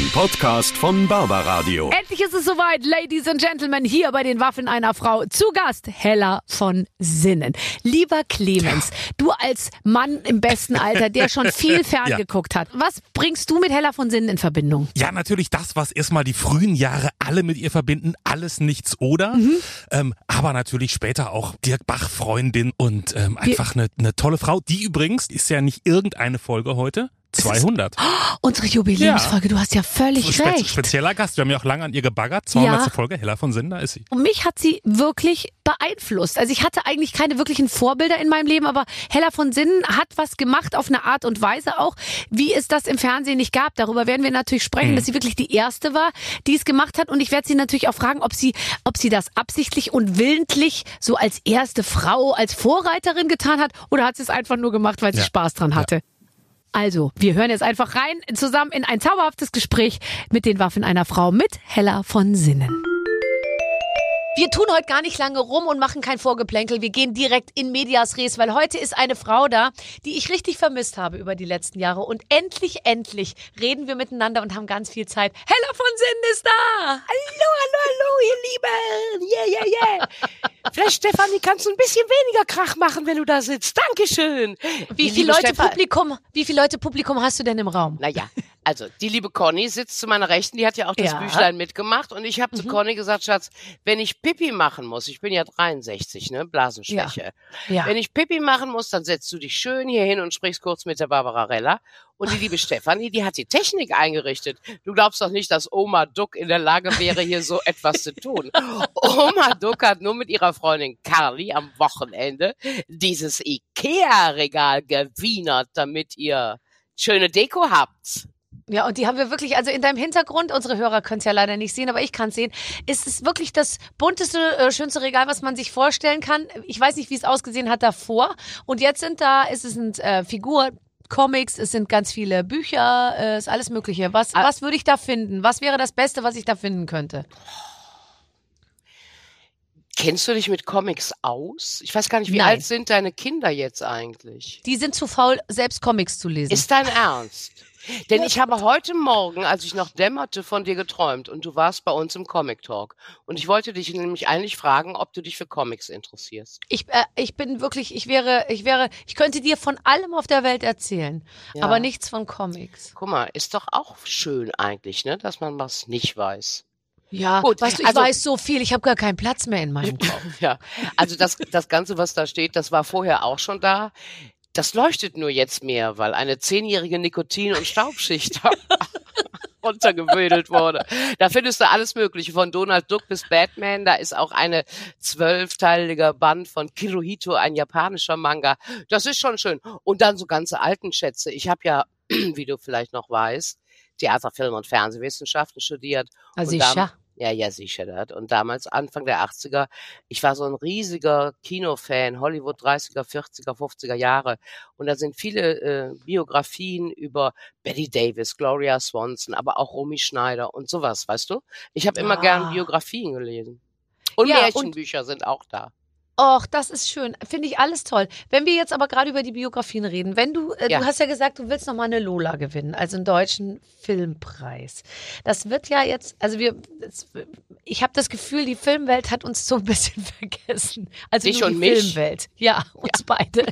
Ein Podcast von Barbaradio. Endlich ist es soweit, Ladies and Gentlemen, hier bei den Waffen einer Frau. Zu Gast Hella von Sinnen. Lieber Clemens, du als Mann im besten Alter, der schon viel ferngeguckt hat, was bringst du mit Hella von Sinnen in Verbindung? Ja, natürlich das, was erstmal die frühen Jahre alle mit ihr verbinden. Alles, nichts oder. Mhm. Ähm, aber natürlich später auch Dirk Bach Freundin und ähm, einfach eine, eine tolle Frau. Die übrigens ist ja nicht irgendeine Folge heute. 200. Unsere Jubiläumsfolge, du hast ja völlig Spe recht. spezieller Gast. Wir haben ja auch lange an ihr gebaggert. 200. Ja. Folge. Hella von Sinn, da ist sie. Und mich hat sie wirklich beeinflusst. Also ich hatte eigentlich keine wirklichen Vorbilder in meinem Leben, aber Hella von Sinnen hat was gemacht auf eine Art und Weise auch, wie es das im Fernsehen nicht gab. Darüber werden wir natürlich sprechen, dass sie wirklich die erste war, die es gemacht hat. Und ich werde sie natürlich auch fragen, ob sie, ob sie das absichtlich und willentlich so als erste Frau, als Vorreiterin getan hat oder hat sie es einfach nur gemacht, weil sie Ja. Spaß dran hatte. Also, wir hören jetzt einfach rein zusammen in ein zauberhaftes Gespräch mit den Waffen einer Frau mit Hella von Sinnen. Wir tun heute gar nicht lange rum und machen kein Vorgeplänkel. Wir gehen direkt in Medias Res, weil heute ist eine Frau da, die ich richtig vermisst habe über die letzten Jahre. Und endlich, endlich reden wir miteinander und haben ganz viel Zeit. Hella von Sinn ist da! Hallo, hallo, hallo, ihr Lieben. Yeah, yeah, yeah. Vielleicht, Stefanie, kannst du ein bisschen weniger Krach machen, wenn du da sitzt. Dankeschön. Wie viele Leute Stefan- Publikum, wie viele Leute Publikum hast du denn im Raum? Naja, also die liebe Conny sitzt zu meiner Rechten, die hat ja auch das Ja. Büchlein mitgemacht und ich habe zu Conny gesagt, Schatz, wenn ich Pipi machen muss, ich bin ja 63, ne, Blasenschwäche. Ja. Wenn ich Pipi machen muss, dann setzt du dich schön hier hin und sprichst kurz mit der Barbara Rella. Und die liebe Stefanie, die hat die Technik eingerichtet. Du glaubst doch nicht, dass Oma Duck in der Lage wäre, hier so etwas zu tun. Oma Duck hat nur mit ihrer Freundin Carly am Wochenende dieses Ikea-Regal gewienert, damit ihr schöne Deko habt. Ja, und die haben wir wirklich, also in deinem Hintergrund, unsere Hörer können es ja leider nicht sehen, aber ich kann es sehen, ist es wirklich das bunteste, äh, schönste Regal, was man sich vorstellen kann. Ich weiß nicht, wie es ausgesehen hat davor. Und jetzt sind da, ist es sind äh, Figur. Comics, es sind ganz viele Bücher, äh, ist alles Mögliche. Was, Ah. was würde ich da finden? Was wäre das Beste, was ich da finden könnte? Kennst du dich mit Comics aus? Ich weiß gar nicht, wie Nein. alt sind deine Kinder jetzt eigentlich? Die sind zu faul, selbst Comics zu lesen. Ist dein Ernst? Denn ich habe heute Morgen, als ich noch dämmerte, von dir geträumt und du warst bei uns im Comic Talk. Und ich wollte dich nämlich eigentlich fragen, ob du dich für Comics interessierst. ich, äh, ich bin wirklich, ich wäre, ich wäre, ich könnte dir von allem auf der Welt erzählen, Ja. aber nichts von Comics. Guck mal, ist doch auch schön eigentlich, ne, dass man was nicht weiß. Ja, Gut, weißt du, ich also- weiß so viel, ich habe gar keinen Platz mehr in meinem Kopf. Ja, also das, das Ganze, was da steht, das war vorher auch schon da. Das leuchtet nur jetzt mehr, weil eine zehnjährige Nikotin- und Staubschicht runtergewödelt wurde. Da findest du alles Mögliche, von Donald Duck bis Batman. Da ist auch eine zwölfteiliger Band von Kirohito, ein japanischer Manga. Das ist schon schön. Und dann so ganze alten Schätze. Ich habe ja, wie du vielleicht noch weißt, Theater, Film und Fernsehwissenschaften studiert. Also Und ich dam- ja. Ja, ja, sicher. Das. Und damals, Anfang der 80er, ich war so ein riesiger Kinofan, Hollywood 30er, 40er, 50er Jahre. Und da sind viele äh, Biografien über Betty Davis, Gloria Swanson, aber auch Romy Schneider und sowas, weißt du? Ich habe immer Ah. gern Biografien gelesen. Und Ja, und- Märchenbücher sind auch da. Och, das ist schön. Finde ich alles toll. Wenn wir jetzt aber gerade über die Biografien reden, wenn du, äh, Ja. du hast ja gesagt, du willst noch mal eine Lola gewinnen, also einen deutschen Filmpreis. Das wird ja jetzt, also wir, das, ich habe das Gefühl, die Filmwelt hat uns so ein bisschen vergessen. Also Dich nur und die mich? Filmwelt. Ja, uns beide.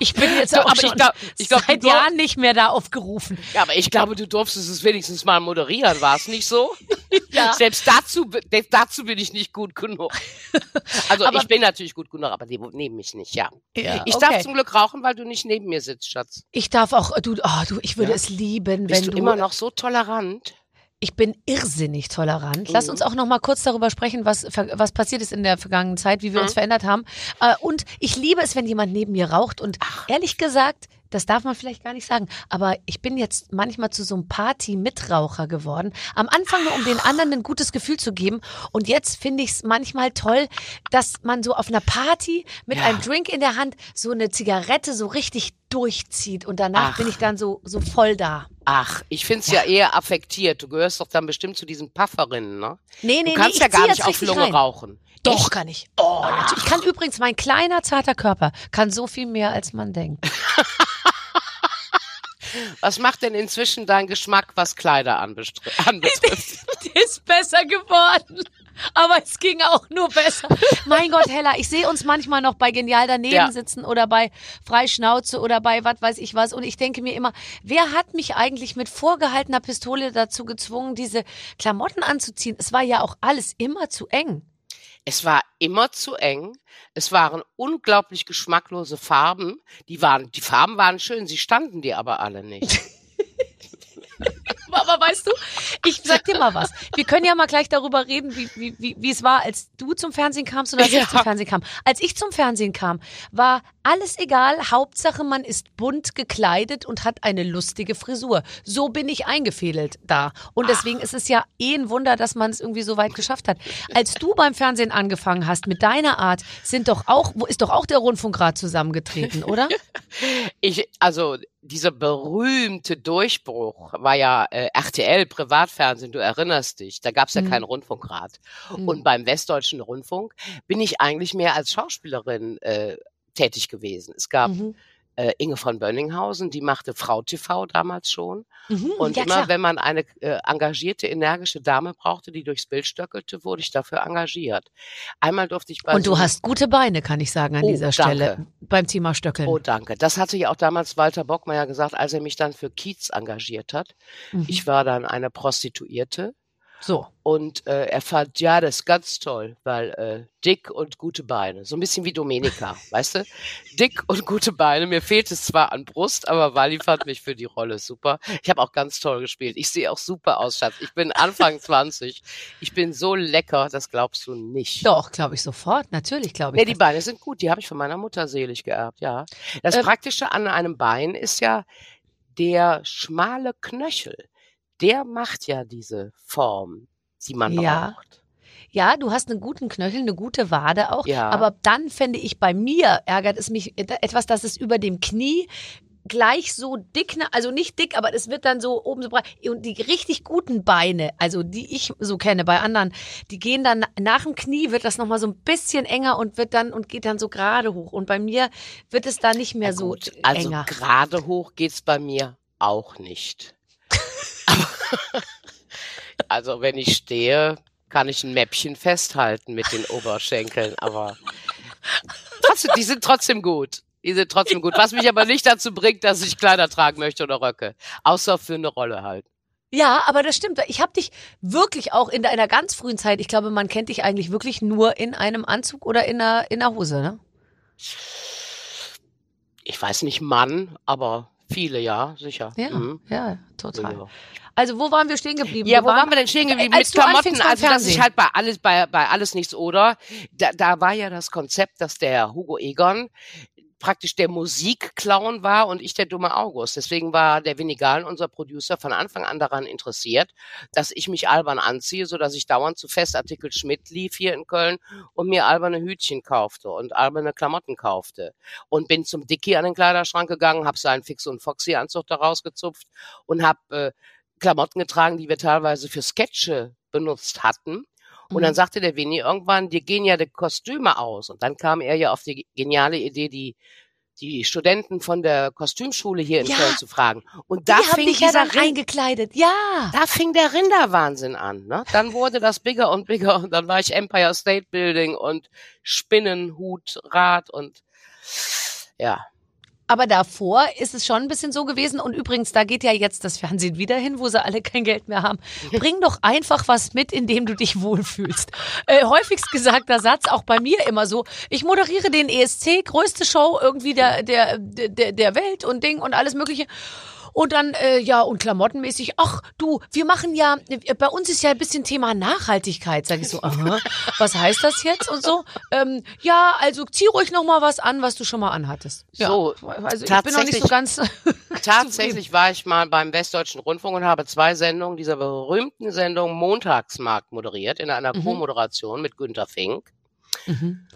Ich bin jetzt So, auch aber ich schon glaub- ich glaub, seit Jahren nicht mehr da aufgerufen. Ja, aber ich glaube, du durftest es wenigstens mal moderieren, war es nicht so? Ja. Selbst dazu, dazu bin ich nicht gut genug. Also Aber- ich bin natürlich gut genug, aber die nehmen mich nicht, ja. Ja, ich okay. darf zum Glück rauchen, weil du nicht neben mir sitzt, Schatz. Ich darf auch, du, oh, du, ich würde Ja? es lieben, Bist wenn du immer noch so tolerant? Ich bin irrsinnig tolerant. Lass Mhm. uns auch noch mal kurz darüber sprechen, was, was passiert ist in der vergangenen Zeit, wie wir Mhm. uns verändert haben. Äh, und ich liebe es, wenn jemand neben mir raucht. Und ehrlich gesagt, das darf man vielleicht gar nicht sagen, aber ich bin jetzt manchmal zu so einem Party-Mitraucher geworden. Am Anfang nur, um den anderen ein gutes Gefühl zu geben. Und jetzt finde ich es manchmal toll, dass man so auf einer Party mit Ja. einem Drink in der Hand so eine Zigarette so richtig durchzieht. Und danach Ach. bin ich dann so, so voll da. Ach, ich find's ja. eher affektiert. Du gehörst doch dann bestimmt zu diesen Pufferinnen, ne? Nee, Du nee, kannst nee, ja gar nicht auf Lunge rein. rauchen. Doch, Echt? kann ich. Oh, natürlich. Ich kann übrigens, mein kleiner, zarter Körper kann so viel mehr, als man denkt. Was macht denn inzwischen dein Geschmack, was Kleider anbetrifft? ist besser geworden. Aber es ging auch nur besser. Mein Gott, Hella, ich sehe uns manchmal noch bei Genial daneben Ja. sitzen oder bei Freischnauze oder bei was weiß ich was. Und ich denke mir immer, wer hat mich eigentlich mit vorgehaltener Pistole dazu gezwungen, diese Klamotten anzuziehen? Es war ja auch alles immer zu eng. Es war immer zu eng. Es waren unglaublich geschmacklose Farben. Die waren, die Farben waren schön, sie standen dir aber alle nicht. Aber weißt du, ich sag dir mal was. Wir können ja mal gleich darüber reden, wie, wie, wie, wie es war, als du zum Fernsehen kamst und als Ja. ich zum Fernsehen kam. Als ich zum Fernsehen kam, war alles egal. Hauptsache, man ist bunt gekleidet und hat eine lustige Frisur. So bin ich eingefädelt da. Und deswegen ist es ja eh ein Wunder, dass man es irgendwie so weit geschafft hat. Als du beim Fernsehen angefangen hast mit deiner Art, sind doch auch, ist doch auch der Rundfunkrat zusammengetreten, oder? Ich, also dieser berühmte Durchbruch war ja äh, RTL Privatfernsehen, du erinnerst dich, da gab's ja Mhm. keinen Rundfunkrat. Mhm. Und beim Westdeutschen Rundfunk bin ich eigentlich mehr als Schauspielerin äh, tätig gewesen. Es gab Mhm. Äh, Inge von Bönninghausen, die machte Frau TV damals schon. Mhm. Und ja, immer klar. wenn man eine äh, engagierte, energische Dame brauchte, die durchs Bild stöckelte, wurde ich dafür engagiert. Einmal durfte ich bei Und du hast gute Beine, kann ich sagen, an Oh, dieser danke. Stelle. Beim Thema Stöckeln. Oh, danke. Das hatte ja auch damals Walter Bockmeier gesagt, als er mich dann für Kiez engagiert hat. Mhm. Ich war dann eine Prostituierte So. und äh, er fand, ja, das ist ganz toll, weil äh, dick und gute Beine. So ein bisschen wie Domenica, weißt du? Dick und gute Beine. Mir fehlt es zwar an Brust, aber Wally fand mich für die Rolle super. Ich habe auch ganz toll gespielt. Ich sehe auch super aus, Schatz. Ich bin Anfang 20. Ich bin so lecker, das glaubst du nicht. Doch, glaube ich sofort. Natürlich glaube ich. Nee, die. Beine sind gut. Die habe ich von meiner Mutter selig geerbt, ja. Das Ähm, Praktische an einem Bein ist ja der schmale Knöchel. Der macht ja diese Form, die man Ja. braucht. Ja, du hast einen guten Knöchel, eine gute Wade auch. Ja. Aber dann fände ich bei mir, ärgert es mich etwas, dass es über dem Knie gleich so dick, ne- also nicht dick, aber es wird dann so oben so breit. Und die richtig guten Beine, also die ich so kenne bei anderen, die gehen dann nach dem Knie, wird das nochmal so ein bisschen enger und wird dann und geht dann so gerade hoch. Und bei mir wird es da nicht mehr Ja, so gut, also enger. gerade hoch geht's bei mir auch nicht. also wenn ich stehe, kann ich ein Mäppchen festhalten mit den Oberschenkeln, aber trotzdem, die sind trotzdem gut. Die sind trotzdem gut. Was mich aber nicht dazu bringt, dass ich Kleider tragen möchte oder Röcke. Außer für eine Rolle halt. Ja, aber das stimmt. Ich habe dich wirklich auch in deiner ganz frühen Zeit, ich glaube, man kennt dich eigentlich wirklich nur in einem Anzug oder in einer, in einer Hose, ne? Ich weiß nicht Mann, aber viele, ja, sicher. Ja, Mhm. ja, total. Ja. Also wo waren wir stehen geblieben? Ja, wo waren wir denn stehen geblieben? Als Mit Klamotten, also ich Fernsehen. halt bei alles, bei, bei alles nichts oder. Da, da war ja das Konzept, dass der Hugo Egon praktisch der Musikclown war und ich der dumme August. Deswegen war der Winnie Gahlen, unser Producer, von Anfang an daran interessiert, dass ich mich albern anziehe, so dass ich dauernd zu Festartikel Schmidt lief hier in Köln und mir alberne Hütchen kaufte und alberne Klamotten kaufte. Und bin zum Dicky an den Kleiderschrank gegangen, habe seinen Fix- und Foxy-Anzug da rausgezupft und habe äh, Klamotten getragen, die wir teilweise für Sketche benutzt hatten. Und dann Mhm. sagte der Winnie irgendwann, dir gehen ja die Kostüme aus. Und dann kam er ja auf die geniale Idee, die die Studenten von der Kostümschule hier in Ja. Köln zu fragen. Und da fing dich ja dieser dann Rin- eingekleidet. Ja. da fing der Rinderwahnsinn an. Ne? Dann wurde das bigger und bigger und dann war ich Empire State Building und Spinnenhut, Rad und ja. Aber davor ist es schon ein bisschen so gewesen. Und übrigens, da geht ja jetzt das Fernsehen wieder hin, wo sie alle kein Geld mehr haben. Bring doch einfach was mit, in dem du dich wohlfühlst. Äh, häufigst gesagter Satz, auch bei mir immer so. Ich moderiere den ESC, größte Show irgendwie der, der, der, der Welt und Ding und alles Mögliche. Und dann, äh, ja, und klamottenmäßig, ach du, wir machen ja, äh, bei uns ist ja ein bisschen Thema Nachhaltigkeit, sag ich so, aha, was heißt das jetzt und so? Ähm, ja, also zieh ruhig noch mal was an, was du schon mal anhattest. Ja, So, also ich bin noch nicht so tatsächlich- ganz. Tatsächlich war ich mal beim Westdeutschen Rundfunk und habe zwei Sendungen dieser berühmten Sendung Montagsmarkt moderiert, in einer Mhm. Co-Moderation mit Günter Fink. Mhm.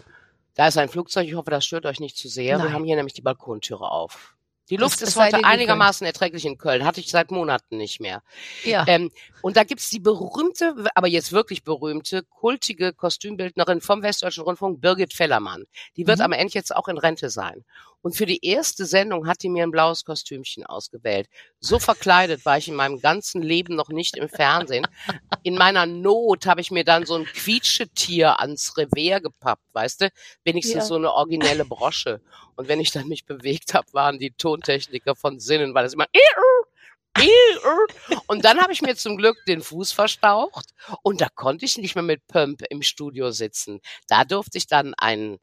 Da ist ein Flugzeug, ich hoffe, das stört euch nicht zu sehr. Nein. Wir haben hier nämlich die Balkontüre auf. Die Luft es ist heute einigermaßen erträglich in Köln. Hatte ich seit Monaten nicht mehr. Ja. Ähm, und da gibt's die berühmte, aber jetzt wirklich berühmte, kultige Kostümbildnerin vom Westdeutschen Rundfunk, Birgit Fellermann. Die wird Mhm. am Ende jetzt auch in Rente sein. Und für die erste Sendung hat die mir ein blaues Kostümchen ausgewählt. So verkleidet war ich in meinem ganzen Leben noch nicht im Fernsehen. In meiner Not habe ich mir dann so ein Quietschetier ans Revier gepappt, weißt du? Wenigstens Ja. so eine originelle Brosche. Und wenn ich dann mich bewegt habe, waren die Tontechniker von Sinnen, weil es immer und dann habe ich mir zum Glück den Fuß verstaucht und da konnte ich nicht mehr mit Pump im Studio sitzen. Da durfte ich dann einen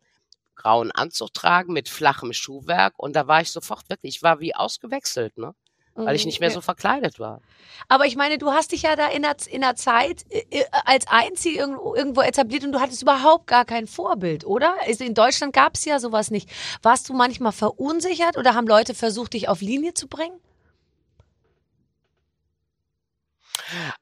grauen Anzug tragen mit flachem Schuhwerk und da war ich sofort wirklich, ich war wie ausgewechselt, ne? Weil ich nicht mehr so verkleidet war. Aber ich meine, du hast dich ja da in der, in der Zeit äh, äh, als Einzige irgendwo, irgendwo etabliert und du hattest überhaupt gar kein Vorbild, oder? Also in Deutschland gab es ja sowas nicht. Warst du manchmal verunsichert oder haben Leute versucht, dich auf Linie zu bringen?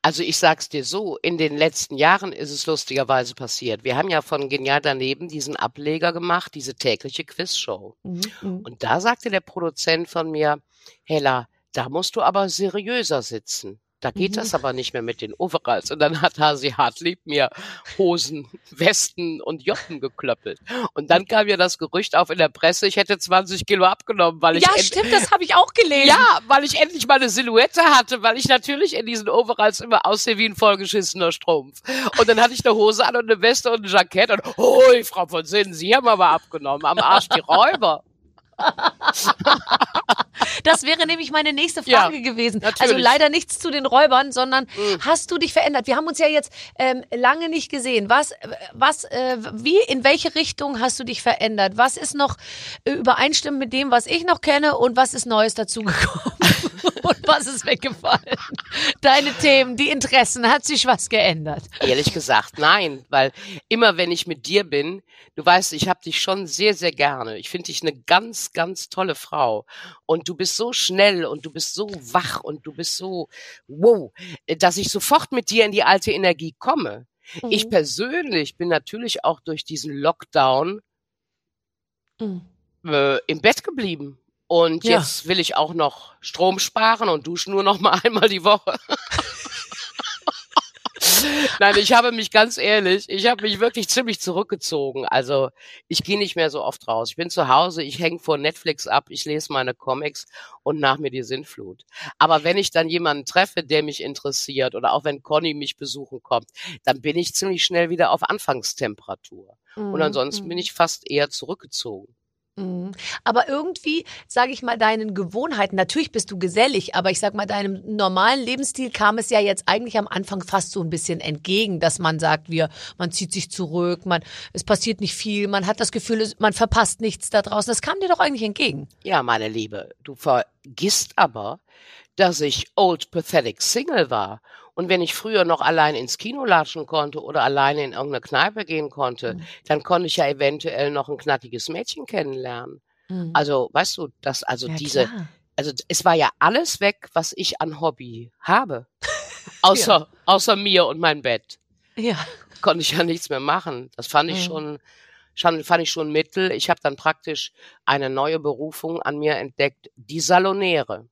Also ich sag's dir so, in den letzten Jahren ist es lustigerweise passiert. Wir haben ja von Genial daneben diesen Ableger gemacht, diese tägliche Quizshow. Mhm. Und da sagte der Produzent von mir, Hella, da musst du aber seriöser sitzen. Da geht Mhm. das aber nicht mehr mit den Overalls. Und dann hat Hasi Hartlieb mir Hosen, Westen und Joppen geklöppelt. Und dann kam ja das Gerücht auf in der Presse, ich hätte 20 Kilo abgenommen, weil ich Ja, stimmt, das habe ich auch gelesen. ja, weil ich endlich mal eine Silhouette hatte, weil ich natürlich in diesen Overalls immer aussehe wie ein vollgeschissener Strumpf. Und dann hatte ich eine Hose an und eine Weste und ein Jackett und, hui, Frau von Sinnen, Sie haben aber abgenommen, am Arsch die Räuber. Das wäre nämlich meine nächste Ja, Frage gewesen. natürlich. Also leider nichts zu den Räubern, sondern Mhm. hast du dich verändert? Wir haben uns ja jetzt ähm, lange nicht gesehen. Was, was, äh, wie, in welche Richtung hast du dich verändert? Was ist noch äh, übereinstimmend mit dem, was ich noch kenne und was ist Neues dazugekommen? und was ist weggefallen? Deine Themen, die Interessen, hat sich was geändert? Ehrlich gesagt, nein, weil immer wenn ich mit dir bin, du weißt, ich habe dich schon sehr, sehr gerne. Ich finde dich eine ganz, ganz tolle Frau. Und du bist so schnell und du bist so wach und du bist so, wow, dass ich sofort mit dir in die alte Energie komme. Ich persönlich bin natürlich auch durch diesen Lockdown Mhm. äh, im Bett geblieben. Und Ja. jetzt will ich auch noch Strom sparen und duschen nur noch mal einmal die Woche. Nein, ich habe mich ganz ehrlich, ich habe mich wirklich ziemlich zurückgezogen. Also ich gehe nicht mehr so oft raus. Ich bin zu Hause, ich hänge vor Netflix ab, ich lese meine Comics und nach mir die Sinnflut. Aber wenn ich dann jemanden treffe, der mich interessiert oder auch wenn Conny mich besuchen kommt, dann bin ich ziemlich schnell wieder auf Anfangstemperatur. Und ansonsten bin ich fast eher zurückgezogen. Mhm. Aber irgendwie, sage ich mal, deinen Gewohnheiten, natürlich bist du gesellig, aber ich sag mal, deinem normalen Lebensstil kam es ja jetzt eigentlich am Anfang fast so ein bisschen entgegen, dass man sagt, wir, man zieht sich zurück, man, es passiert nicht viel, man hat das Gefühl, man verpasst nichts da draußen. Das kam dir doch eigentlich entgegen. Ja, meine Liebe, du vergisst aber, dass ich old pathetic Single war. Und wenn ich früher noch allein ins Kino latschen konnte oder alleine in irgendeine Kneipe gehen konnte, dann konnte ich ja eventuell noch ein knackiges Mädchen kennenlernen. Also, weißt du, dass also Ja, diese, klar. also es war ja alles weg, was ich an Hobby habe. Außer, außer mir und mein Bett. Ja. Konnte ich ja nichts mehr machen. Das fand ich Mhm. schon, schon, fand ich schon mittel. Ich habe dann praktisch eine neue Berufung an mir entdeckt, die Salonäre.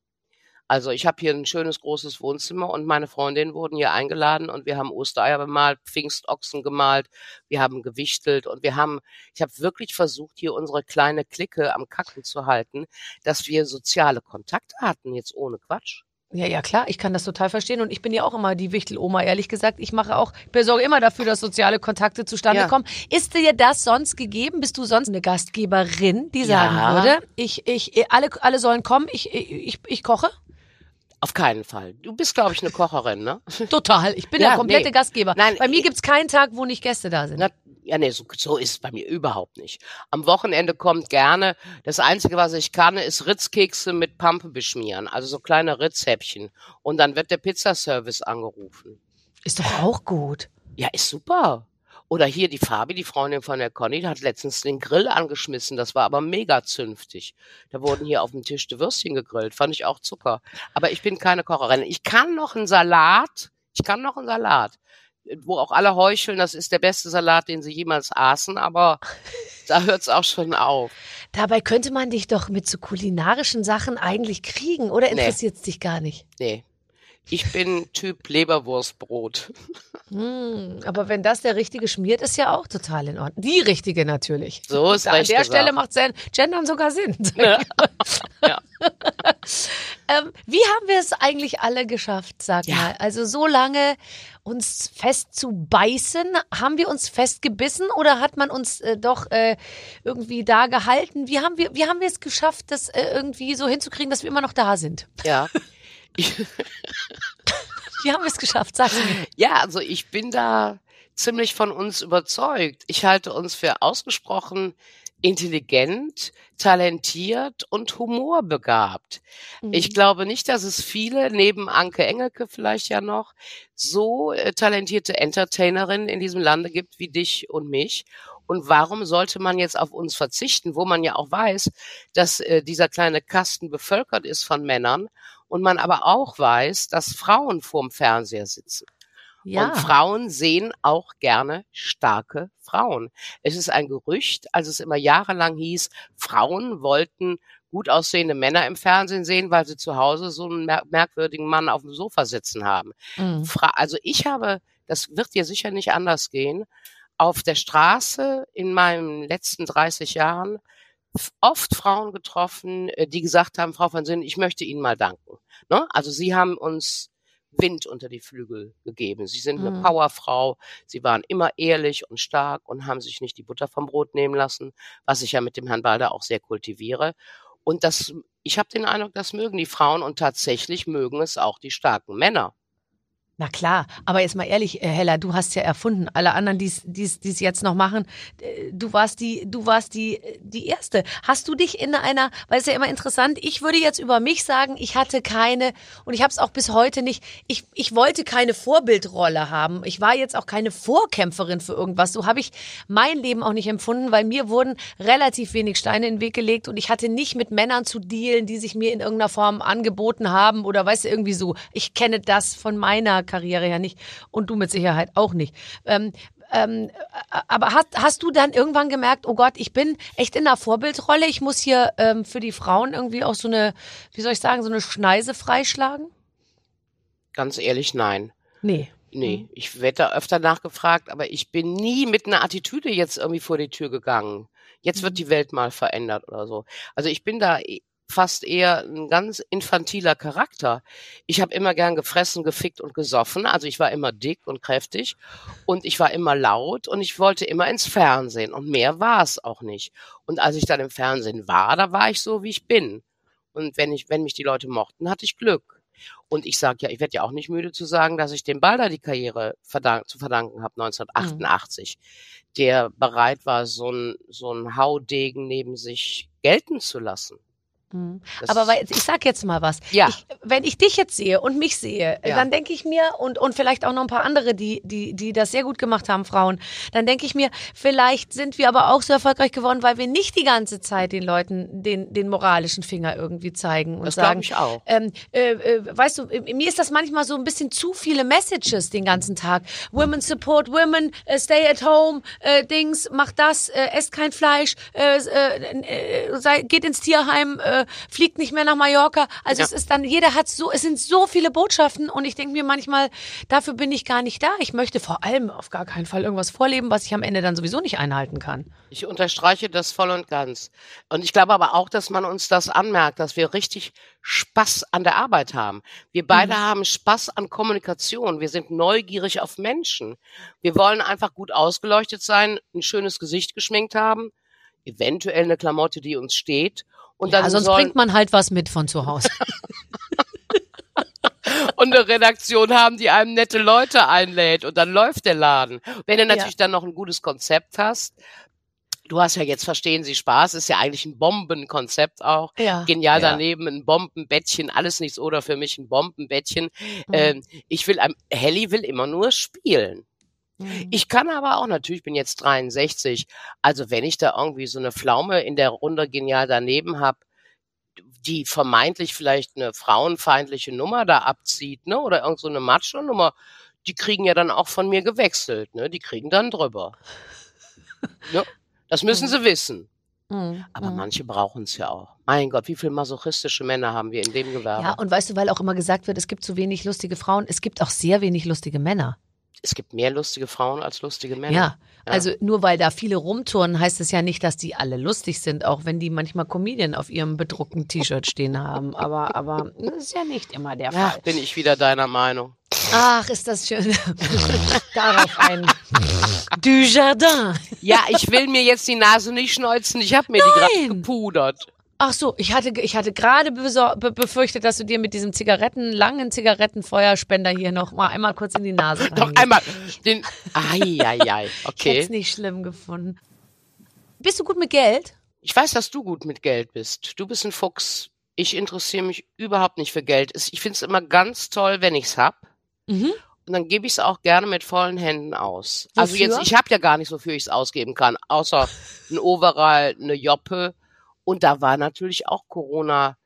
Also ich habe hier ein schönes großes Wohnzimmer und meine Freundinnen wurden hier eingeladen und wir haben Ostereier bemalt, Pfingstochsen gemalt, wir haben gewichtelt und wir haben, ich habe wirklich versucht, hier unsere kleine Clique am Kacken zu halten, dass wir soziale Kontakte hatten, jetzt ohne Quatsch. Ja, ja, klar, ich kann das total verstehen und ich bin ja auch immer die Wichteloma, ehrlich gesagt. Ich mache auch, ich besorge immer dafür, dass soziale Kontakte zustande Ja. kommen. Ist dir das sonst gegeben? Bist du sonst eine Gastgeberin, die sagen Ja. würde, ich, ich, alle, alle sollen kommen, ich, ich, ich koche? Auf keinen Fall. Du bist, glaube ich, eine Kocherin, ne? Total. Ich bin Ja, der komplette nee. Gastgeber. Nein, Bei mir ich- gibt's keinen Tag, wo nicht Gäste da sind. Na, ja, nee, so, so ist es bei mir überhaupt nicht. Am Wochenende kommt gerne, das Einzige, was ich kann, ist Ritzkekse mit Pampe beschmieren, also so kleine Ritzhäppchen. Und dann wird der Pizzaservice angerufen. Ist doch auch gut. Ja, ist super. Oder hier die Fabi, die Freundin von der Conny, die hat letztens den Grill angeschmissen. Das war aber mega zünftig. Da wurden hier auf dem Tisch die Würstchen gegrillt. Fand ich auch Zucker. Aber ich bin keine Kocherin. Ich kann noch einen Salat. Ich kann noch einen Salat. Wo auch alle heucheln, das ist der beste Salat, den sie jemals aßen. Aber da hört's auch schon auf. Dabei könnte man dich doch mit so kulinarischen Sachen eigentlich kriegen, oder Nee. interessiert's dich gar nicht? Nee. Ich bin Typ Leberwurstbrot. Hm, aber wenn das der richtige schmiert, ist ja auch total in Ordnung. Die richtige natürlich. So ist Da, An der gesagt. Stelle macht Gen- Gendern sogar Sinn. Ja. Ja. ähm, wie haben wir es eigentlich alle geschafft, sag Ja. mal? Also so lange uns fest zu beißen, haben wir uns festgebissen oder hat man uns äh, doch äh, irgendwie da gehalten? Wie haben wir, wie haben wir es geschafft, das äh, irgendwie so hinzukriegen, dass wir immer noch da sind? ja. Wie haben wir es geschafft? Sag's mir. Ja, also ich bin da ziemlich von uns überzeugt. Ich halte uns für ausgesprochen intelligent, talentiert und humorbegabt. Mhm. Ich glaube nicht, dass es viele, neben Anke Engelke vielleicht ja noch, so äh, talentierte Entertainerinnen in diesem Lande gibt wie dich und mich. Und warum sollte man jetzt auf uns verzichten, wo man ja auch weiß, dass äh, dieser kleine Kasten bevölkert ist von Männern und man aber auch weiß, dass Frauen vorm Fernseher sitzen. Ja. Und Frauen sehen auch gerne starke Frauen. Es ist ein Gerücht, als es immer jahrelang hieß, Frauen wollten gut aussehende Männer im Fernsehen sehen, weil sie zu Hause so einen mer merkwürdigen Mann auf dem Sofa sitzen haben. Mhm. Also ich habe, das wird dir sicher nicht anders gehen, auf der Straße in meinen letzten 30 Jahren oft Frauen getroffen, äh, die gesagt haben, Frau von Sinn, ich möchte Ihnen mal danken. Ne? Also Sie haben uns Wind unter die Flügel gegeben. Sie sind eine Mhm. Powerfrau. Sie waren immer ehrlich und stark und haben sich nicht die Butter vom Brot nehmen lassen, was ich ja mit dem Herrn Balder auch sehr kultiviere. Und das, ich habe den Eindruck, das mögen die Frauen und tatsächlich mögen es auch die starken Männer. Na klar, aber jetzt mal ehrlich, äh, Hella, du hast ja erfunden. Alle anderen, die es jetzt noch machen, äh, du warst die, du warst die, die erste. Hast du dich in einer, weil es ist ja immer interessant, ich würde jetzt über mich sagen, ich hatte keine, und ich habe es auch bis heute nicht, ich, ich wollte keine Vorbildrolle haben. Ich war jetzt auch keine Vorkämpferin für irgendwas. So habe ich mein Leben auch nicht empfunden, weil mir wurden relativ wenig Steine in den Weg gelegt und ich hatte nicht mit Männern zu dealen, die sich mir in irgendeiner Form angeboten haben oder weißt du, irgendwie so. Ich kenne das von meiner Karriere her nicht und du mit Sicherheit auch nicht. Ähm, ähm, aber hast, hast du dann irgendwann gemerkt, oh Gott, ich bin echt in einer Vorbildrolle, ich muss hier ähm, für die Frauen irgendwie auch so eine, wie soll ich sagen, so eine Schneise freischlagen? Ganz ehrlich, nein. Nee. Nee, Mhm. ich werde da öfter nachgefragt, aber ich bin nie mit einer Attitüde jetzt irgendwie vor die Tür gegangen. Jetzt wird Mhm. die Welt mal verändert oder so. Also ich bin da fast eher ein ganz infantiler Charakter. Ich habe immer gern gefressen, gefickt und gesoffen. Also ich war immer dick und kräftig und ich war immer laut und ich wollte immer ins Fernsehen und mehr war es auch nicht. Und als ich dann im Fernsehen war, da war ich so, wie ich bin. Und wenn ich, wenn mich die Leute mochten, hatte ich Glück. Und ich sage ja, ich werde ja auch nicht müde zu sagen, dass ich dem Balder die Karriere verdank, zu verdanken habe, 1988, der bereit war, so ein, so ein Haudegen neben sich gelten zu lassen. Mhm. Das- Aber weil, ich sag jetzt mal was. Ja. Ich, wenn ich dich jetzt sehe und mich sehe, Ja. dann denke ich mir, und, und vielleicht auch noch ein paar andere, die, die, die das sehr gut gemacht haben, Frauen, dann denke ich mir, vielleicht sind wir aber auch so erfolgreich geworden, weil wir nicht die ganze Zeit den Leuten den, den moralischen Finger irgendwie zeigen und Das glaube sagen, ich auch. ähm, äh, äh, weißt du, äh, mir ist das manchmal so ein bisschen zu viele Messages den ganzen Tag. Women support women, äh, stay at home, äh, Dings, macht das, äh, esst kein Fleisch, äh, äh, äh, sei, geht ins Tierheim, äh, fliegt nicht mehr nach Mallorca. Also Ja. es ist dann, jeder hat so, es sind so viele Botschaften und ich denke mir manchmal, dafür bin ich gar nicht da. Ich möchte vor allem auf gar keinen Fall irgendwas vorleben, was ich am Ende dann sowieso nicht einhalten kann. Ich unterstreiche das voll und ganz. Und ich glaube aber auch, dass man uns das anmerkt, dass wir richtig Spaß an der Arbeit haben. Wir beide haben Spaß an Kommunikation. Wir sind neugierig auf Menschen. Wir wollen einfach gut ausgeleuchtet sein, ein schönes Gesicht geschminkt haben, eventuell eine Klamotte, die uns steht. Und dann ja, sonst bringt man halt was mit von zu Hause. und eine Redaktion haben, die einem nette Leute einlädt und dann läuft der Laden. Wenn du natürlich dann noch ein gutes Konzept hast, du hast ja jetzt Verstehen Sie Spaß, ist ja eigentlich ein Bombenkonzept auch. Ja. Genial ja. daneben, ein Bombenbettchen, alles nichts oder für mich ein Bombenbettchen. Mhm. Ähm, ich will, am- Helly will immer nur spielen. Mhm. Ich kann aber auch natürlich, ich bin jetzt 63, also wenn ich da irgendwie so eine Pflaume in der Runde genial daneben hab, die vermeintlich vielleicht eine frauenfeindliche Nummer da abzieht, ne, oder irgend so eine Macho-Nummer, die kriegen ja dann auch von mir gewechselt, ne, die kriegen dann drüber. ne? Das müssen sie wissen. Mhm. Aber Mhm. manche brauchen es ja auch. Mein Gott, wie viele masochistische Männer haben wir in dem Gewerbe? Ja, und weißt du, weil auch immer gesagt wird, es gibt zu wenig lustige Frauen, es gibt auch sehr wenig lustige Männer. Es gibt mehr lustige Frauen als lustige Männer. Ja, also nur weil da viele rumturnen, heißt es ja nicht, dass die alle lustig sind, auch wenn die manchmal Comedian auf ihrem bedruckten T-Shirt stehen haben. Aber, aber das ist ja nicht immer der Ja, Fall. bin ich wieder deiner Meinung. Ach, ist das schön. Darauf ein Dujardin. Ja, ich will mir jetzt die Nase nicht schneuzen. Ich habe mir die gerade Nein. gepudert. Ach so, ich hatte, ich hatte gerade befürchtet, dass du dir mit diesem Zigaretten, langen Zigarettenfeuerspender hier noch mal einmal kurz in die Nase Doch reingehst. einmal den. Eieiei. Ich hätte es Okay. nicht schlimm gefunden. Bist du gut mit Geld? Ich weiß, dass du gut mit Geld bist. Du bist ein Fuchs. Ich interessiere mich überhaupt nicht für Geld. Ich finde es immer ganz toll, wenn ich's hab. Mhm. Und dann gebe ich es auch gerne mit vollen Händen aus. Also Wofür? jetzt, ich habe ja gar nicht, wofür ich es ausgeben kann, außer ein Overall, eine Joppe. Und da war natürlich auch Corona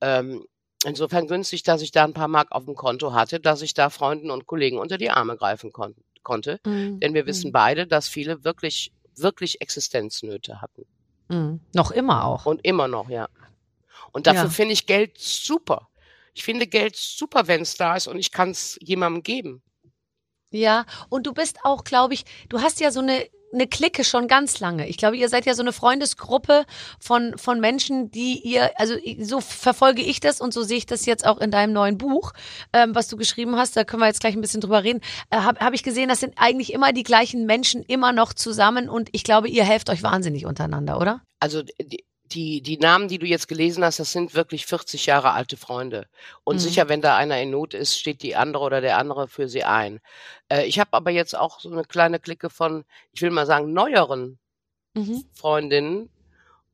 ähm, insofern günstig, dass ich da ein paar Mark auf dem Konto hatte, dass ich da Freunden und Kollegen unter die Arme greifen kon konnte. Mhm. Denn wir wissen beide, dass viele wirklich, wirklich Existenznöte hatten. Mhm. Noch immer auch. Und immer noch, ja. Und dafür Ja. finde ich Geld super. Ich finde Geld super, wenn es da ist und ich kann es jemandem geben. Ja, und du bist auch, glaube ich, du hast ja so eine eine Clique schon ganz lange. Ich glaube, ihr seid ja so eine Freundesgruppe von von Menschen, die ihr, also so verfolge ich das und so sehe ich das jetzt auch in deinem neuen Buch, ähm, was du geschrieben hast. Da können wir jetzt gleich ein bisschen drüber reden. Äh, Habe hab ich gesehen, das sind eigentlich immer die gleichen Menschen immer noch zusammen und ich glaube, ihr helft euch wahnsinnig untereinander, oder? Also die, die, die Namen, die du jetzt gelesen hast, das sind wirklich 40 Jahre alte Freunde. Und Mhm. sicher, wenn da einer in Not ist, steht die andere oder der andere für sie ein. Äh, ich habe aber jetzt auch so eine kleine Clique von, ich will mal sagen, neueren Mhm. Freundinnen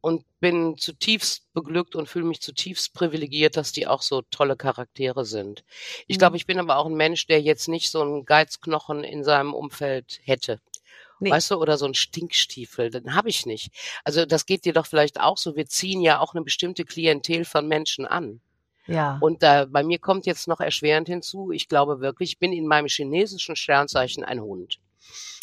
und bin zutiefst beglückt und fühle mich zutiefst privilegiert, dass die auch so tolle Charaktere sind. Ich Mhm. glaube, ich bin aber auch ein Mensch, der jetzt nicht so einen Geizknochen in seinem Umfeld hätte. Nee. Weißt du, oder so ein Stinkstiefel, den habe ich nicht. Also das geht dir doch vielleicht auch so. Wir ziehen ja auch eine bestimmte Klientel von Menschen an. Ja. Und äh, bei mir kommt jetzt noch erschwerend hinzu, ich glaube wirklich, ich bin in meinem chinesischen Sternzeichen ein Hund.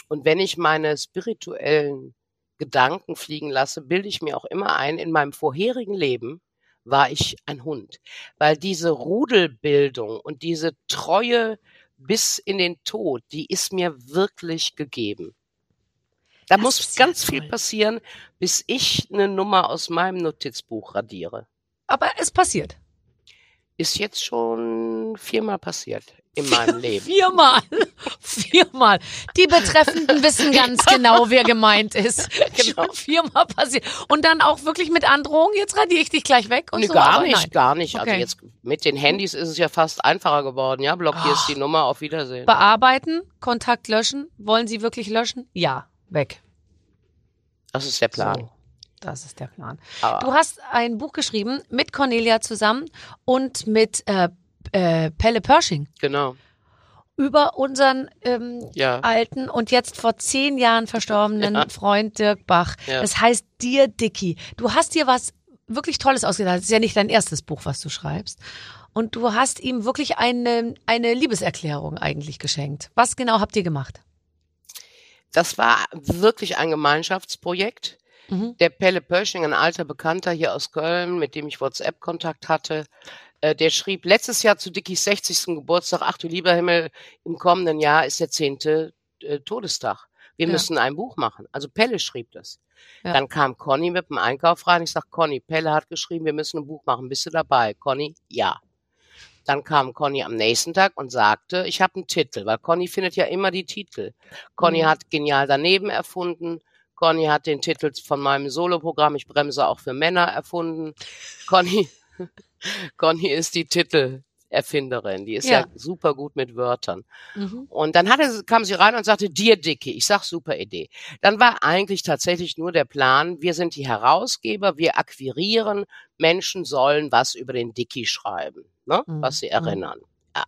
Und wenn ich meine spirituellen Gedanken fliegen lasse, bilde ich mir auch immer ein, in meinem vorherigen Leben war ich ein Hund. Weil diese Rudelbildung und diese Treue bis in den Tod, die ist mir wirklich gegeben. Da Das muss ja ganz viel toll. passieren, bis ich eine Nummer aus meinem Notizbuch radiere. Aber es passiert. Ist jetzt schon viermal passiert in meinem Leben. Viermal. Viermal. Die Betreffenden wissen ganz genau, wer gemeint ist. Genau. Schon viermal passiert. Und dann auch wirklich mit Androhung, jetzt radiere ich dich gleich weg und Nee, so. gar nicht, nein. gar nicht. Also Okay. jetzt mit den Handys ist es ja fast einfacher geworden. Ja, blockierst Ah. die Nummer, auf Wiedersehen. Bearbeiten, Kontakt löschen. Wollen Sie wirklich löschen? Ja, weg. Das ist der Plan. So, das ist der Plan. Aber Du hast ein Buch geschrieben mit Cornelia zusammen und mit äh, äh, Pelle Pershing genau. über unseren ähm, Ja. alten und jetzt vor zehn Jahren verstorbenen Ja. Freund Dirk Bach. Ja. Das heißt Dir Dicky. Du hast dir was wirklich Tolles ausgedacht. Das ist ja nicht dein erstes Buch, was du schreibst. Und du hast ihm wirklich eine, eine Liebeserklärung eigentlich geschenkt. Was genau habt ihr gemacht? Das war wirklich ein Gemeinschaftsprojekt. Mhm. Der Pelle Pösching, ein alter Bekannter hier aus Köln, mit dem ich WhatsApp-Kontakt hatte, äh, der schrieb letztes Jahr zu Dickies 60. Geburtstag, ach du lieber Himmel, im kommenden Jahr ist der zehnte äh, Todestag. Wir Ja. müssen ein Buch machen. Also Pelle schrieb das. Ja. Dann kam Conny mit dem Einkauf rein. Ich sag, Conny, Pelle hat geschrieben, wir müssen ein Buch machen. Bist du dabei? Conny, ja. Dann kam Conny am nächsten Tag und sagte, ich habe einen Titel, weil Conny findet ja immer die Titel. Conny Mhm. hat genial daneben erfunden. Conny hat den Titel von meinem Soloprogramm Ich bremse auch für Männer erfunden. Conny, Conny ist die Titelerfinderin. Die ist ja. Ja. super gut mit Wörtern. Mhm. Und dann hatte, kam sie rein und sagte, dir Dicke. Ich sag, super Idee. Dann war eigentlich tatsächlich nur der Plan, wir sind die Herausgeber, wir akquirieren, Menschen sollen was über den Dicky schreiben, ne? Mhm. was sie erinnern. Ja.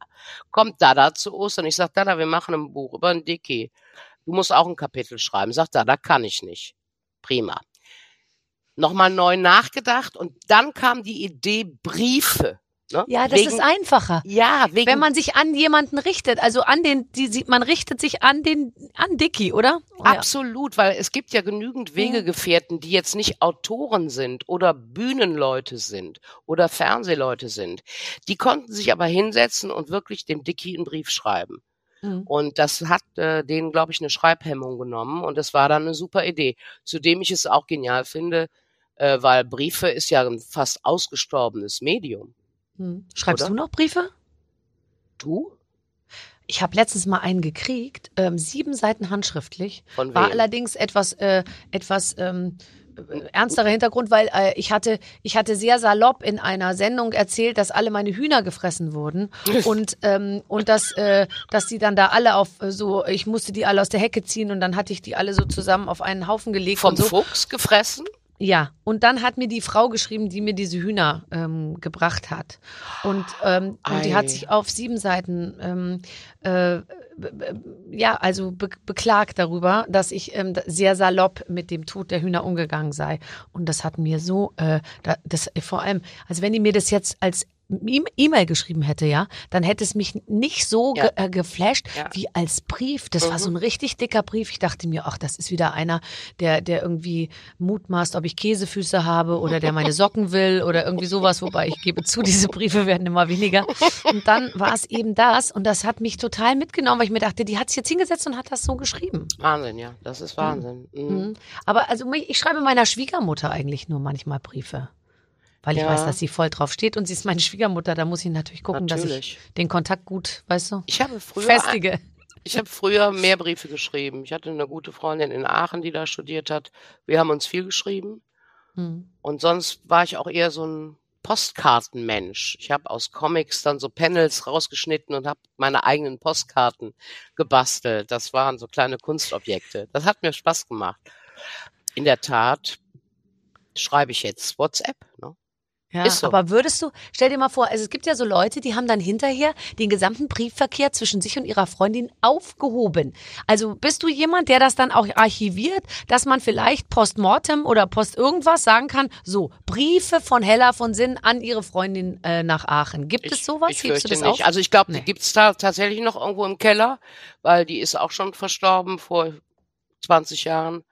Kommt Dada zu Ostern. Ich sag, Dada, wir machen ein Buch über den Dicky. Du musst auch ein Kapitel schreiben. Sagt Dada, kann ich nicht. Prima. Nochmal neu nachgedacht und dann kam die Idee Briefe Ne? Ja, das wegen, ist einfacher. Ja, wegen, Wenn man sich an jemanden richtet, also an den, die sieht, man richtet sich an den, an Dicky, oder? Oh, ja. Absolut, weil es gibt ja genügend Wegegefährten, die jetzt nicht Autoren sind oder Bühnenleute sind oder Fernsehleute sind. Die konnten sich aber hinsetzen und wirklich dem Dicky einen Brief schreiben. Mhm. Und das hat äh, denen, glaube ich, eine Schreibhemmung genommen und das war dann eine super Idee. Zudem ich es auch genial finde, äh, weil Briefe ist ja ein fast ausgestorbenes Medium. Hm. Schreibst Oder? du noch Briefe? Du? Ich habe letztens mal einen gekriegt, ähm, sieben Seiten handschriftlich. Von War wem? allerdings etwas, äh, etwas ähm, äh, ernsterer Hintergrund, weil äh, ich hatte, ich hatte sehr salopp in einer Sendung erzählt, dass alle meine Hühner gefressen wurden und ähm, und dass äh, dass die dann da alle auf äh, so, ich musste die alle aus der Hecke ziehen und dann hatte ich die alle so zusammen auf einen Haufen gelegt Vom und so. Fuchs gefressen? Ja, und dann hat mir die Frau geschrieben, die mir diese Hühner ähm, gebracht hat. Und, ähm, und die hat sich auf sieben Seiten ähm, äh, ja, also be beklagt darüber, dass ich ähm, sehr salopp mit dem Tod der Hühner umgegangen sei. Und das hat mir so, äh, da, das vor allem, also wenn die mir das jetzt als E-Mail geschrieben hätte, ja, dann hätte es mich nicht so Ja. ge äh, geflasht Ja. wie als Brief. Das war Mhm. so ein richtig dicker Brief. Ich dachte mir, ach, das ist wieder einer, der, der irgendwie mutmaßt, ob ich Käsefüße habe oder der meine Socken will oder irgendwie sowas. Wobei ich gebe zu, diese Briefe werden immer weniger. Und dann war es eben das und das hat mich total mitgenommen, weil ich mir dachte, die hat sich jetzt hingesetzt und hat das so geschrieben. Wahnsinn, ja. Das ist Wahnsinn. Mhm. Mhm. Aber also ich schreibe meiner Schwiegermutter eigentlich nur manchmal Briefe. Weil ich Ja. weiß, dass sie voll drauf steht und sie ist meine Schwiegermutter, da muss ich natürlich gucken, dass Natürlich. ich den Kontakt gut, weißt du, Ich habe früher festige. Ich habe früher mehr Briefe geschrieben. Ich hatte eine gute Freundin in Aachen, die da studiert hat. Wir haben uns viel geschrieben. Hm. Und sonst war ich auch eher so ein Postkartenmensch. Ich habe aus Comics dann so Panels rausgeschnitten und habe meine eigenen Postkarten gebastelt. Das waren so kleine Kunstobjekte. Das hat mir Spaß gemacht. In der Tat schreibe ich jetzt WhatsApp. Ne? Ja, Ist so. aber würdest du, stell dir mal vor, also es gibt ja so Leute, die haben dann hinterher den gesamten Briefverkehr zwischen sich und ihrer Freundin aufgehoben. Also bist du jemand, der das dann auch archiviert, dass man vielleicht postmortem oder post irgendwas sagen kann, so, Briefe von Hella von Sinn an ihre Freundin äh, nach Aachen. Gibt es sowas? Ich Hebst du fürchte das nicht. auf? Also ich glaube, Nee. die gibt's da tatsächlich noch irgendwo im Keller, weil die ist auch schon verstorben vor 20 Jahren.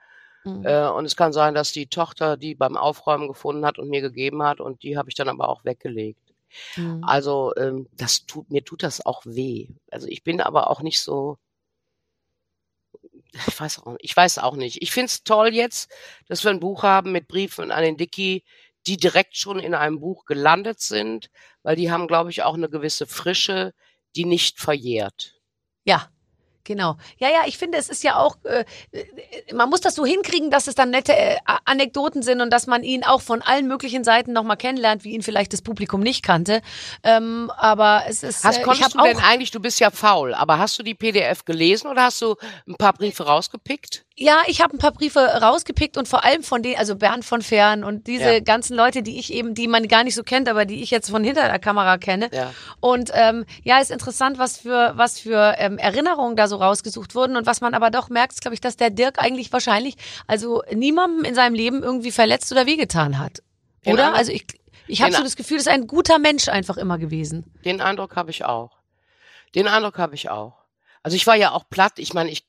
Mhm. Äh, und es kann sein, dass die Tochter die beim Aufräumen gefunden hat und mir gegeben hat und die habe ich dann aber auch weggelegt. Mhm. Also ähm, das tut mir tut das auch weh. Also ich bin aber auch nicht so. Ich weiß auch, ich weiß auch nicht. Ich find's toll jetzt, dass wir ein Buch haben mit Briefen an den Dicky, die direkt schon in einem Buch gelandet sind, weil die haben, glaube ich, auch eine gewisse Frische, die nicht verjährt. Ja, genau. Ja, ja, ich finde, es ist ja auch, äh, äh, man muss das so hinkriegen, dass es dann nette äh, Anekdoten sind und dass man ihn auch von allen möglichen Seiten nochmal kennenlernt, wie ihn vielleicht das Publikum nicht kannte. Ähm, aber es ist, Hast, äh, ich konntest du denn eigentlich, du bist ja faul, aber hast du die PDF gelesen oder hast du ein paar Briefe rausgepickt? Ja, ich habe ein paar Briefe rausgepickt und vor allem von denen, also Bernd von Fern und diese Ja. ganzen Leute, die ich eben, die man gar nicht so kennt, aber die ich jetzt von hinter der Kamera kenne. Ja. Und ähm, ja, ist interessant, was für was für ähm, Erinnerungen da so rausgesucht wurden und was man aber doch merkt, glaube ich, dass der Dirk eigentlich wahrscheinlich also niemandem in seinem Leben irgendwie verletzt oder wehgetan hat, Den oder? Also ich ich habe so das Gefühl, ist ein guter Mensch einfach immer gewesen. Den Eindruck habe ich auch. Den Eindruck habe ich auch. Also ich war ja auch platt. Ich meine, ich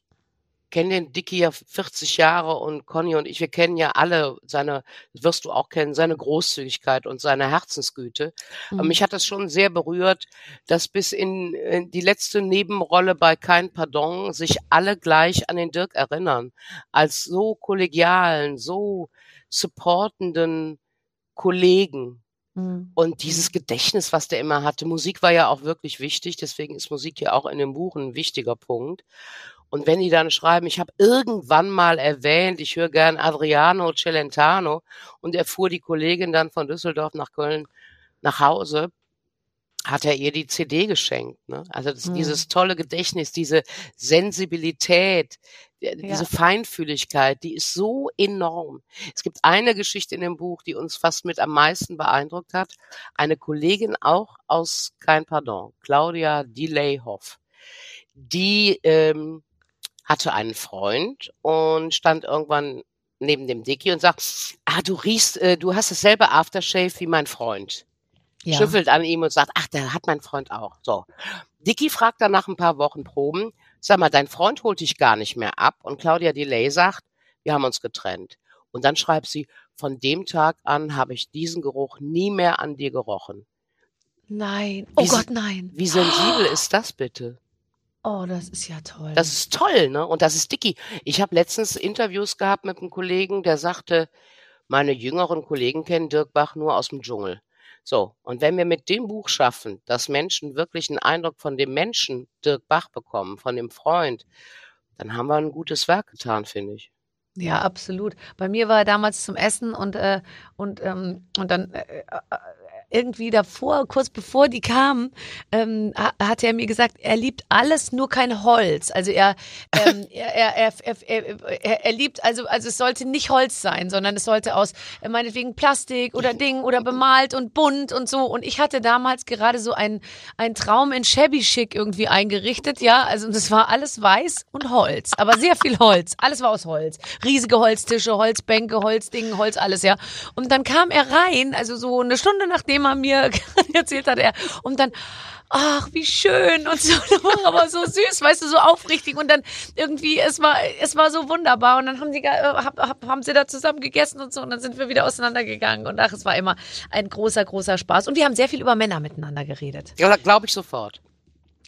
kenne den Dicky ja 40 Jahre und Conny und ich, wir kennen ja alle seine, das wirst du auch kennen, seine Großzügigkeit und seine Herzensgüte. Aber Mhm. mich hat das schon sehr berührt, dass bis in, in die letzte Nebenrolle bei Kein Pardon sich alle gleich an den Dirk erinnern. Als so kollegialen, so supportenden Kollegen. Mhm. Und dieses Gedächtnis, was der immer hatte, Musik war ja auch wirklich wichtig, deswegen ist Musik ja auch in dem Buch ein wichtiger Punkt. Und wenn die dann schreiben, ich habe irgendwann mal erwähnt, ich höre gern Adriano Celentano und er fuhr die Kollegin dann von Düsseldorf nach Köln nach Hause, hat er ihr die CD geschenkt. Ne? Also das, Mhm. dieses tolle Gedächtnis, diese Sensibilität, äh, Ja. diese Feinfühligkeit, die ist so enorm. Es gibt eine Geschichte in dem Buch, die uns fast mit am meisten beeindruckt hat. Eine Kollegin auch aus Kein Pardon, Claudia Delayhoff, die ähm, hatte einen Freund und stand irgendwann neben dem Dicky und sagt, ah, du riechst, äh, du hast dasselbe Aftershave wie mein Freund. Ja. schnüffelt an ihm und sagt, ach, der hat mein Freund auch. So. Dicky fragt dann nach ein paar Wochen Proben, sag mal, dein Freund holt dich gar nicht mehr ab. Und Claudia Delay sagt, wir haben uns getrennt. Und dann schreibt sie, von dem Tag an habe ich diesen Geruch nie mehr an dir gerochen. Nein. Oh Wie Gott, nein. Wie sensibel ist das bitte? Oh, das ist ja toll. Das ist toll, ne? Und das ist Dicky. Ich habe letztens Interviews gehabt mit einem Kollegen, der sagte, meine jüngeren Kollegen kennen Dirk Bach nur aus dem Dschungel. So, und wenn wir mit dem Buch schaffen, dass Menschen wirklich einen Eindruck von dem Menschen Dirk Bach bekommen, von dem Freund, dann haben wir ein gutes Werk getan, finde ich. Ja, absolut. Bei mir war er damals zum Essen und, äh, und, ähm, und dann äh, äh, irgendwie davor, kurz bevor die kamen, ähm, ha- hatte er mir gesagt, er liebt alles, nur kein Holz. Also er, ähm, er, er, er, er, er, er, er liebt, also, also es sollte nicht Holz sein, sondern es sollte aus äh, meinetwegen Plastik oder Ding oder bemalt und bunt und so. Und ich hatte damals gerade so einen, einen Traum in Shabby Chic irgendwie eingerichtet, ja. Also das war alles weiß und Holz, aber sehr viel Holz. Alles war aus Holz. Riesige Holztische, Holzbänke, Holzdingen, Holz, alles, ja. Und dann kam er rein, also so eine Stunde nachdem er mir erzählt hat, er, und dann, ach, wie schön und so, aber so süß, weißt du, so aufrichtig und dann irgendwie, es war, es war so wunderbar und dann haben die, äh, hab, hab, haben sie da zusammen gegessen und so und dann sind wir wieder auseinandergegangen und ach, es war immer ein großer, großer Spaß und wir haben sehr viel über Männer miteinander geredet. Ja, glaube ich sofort.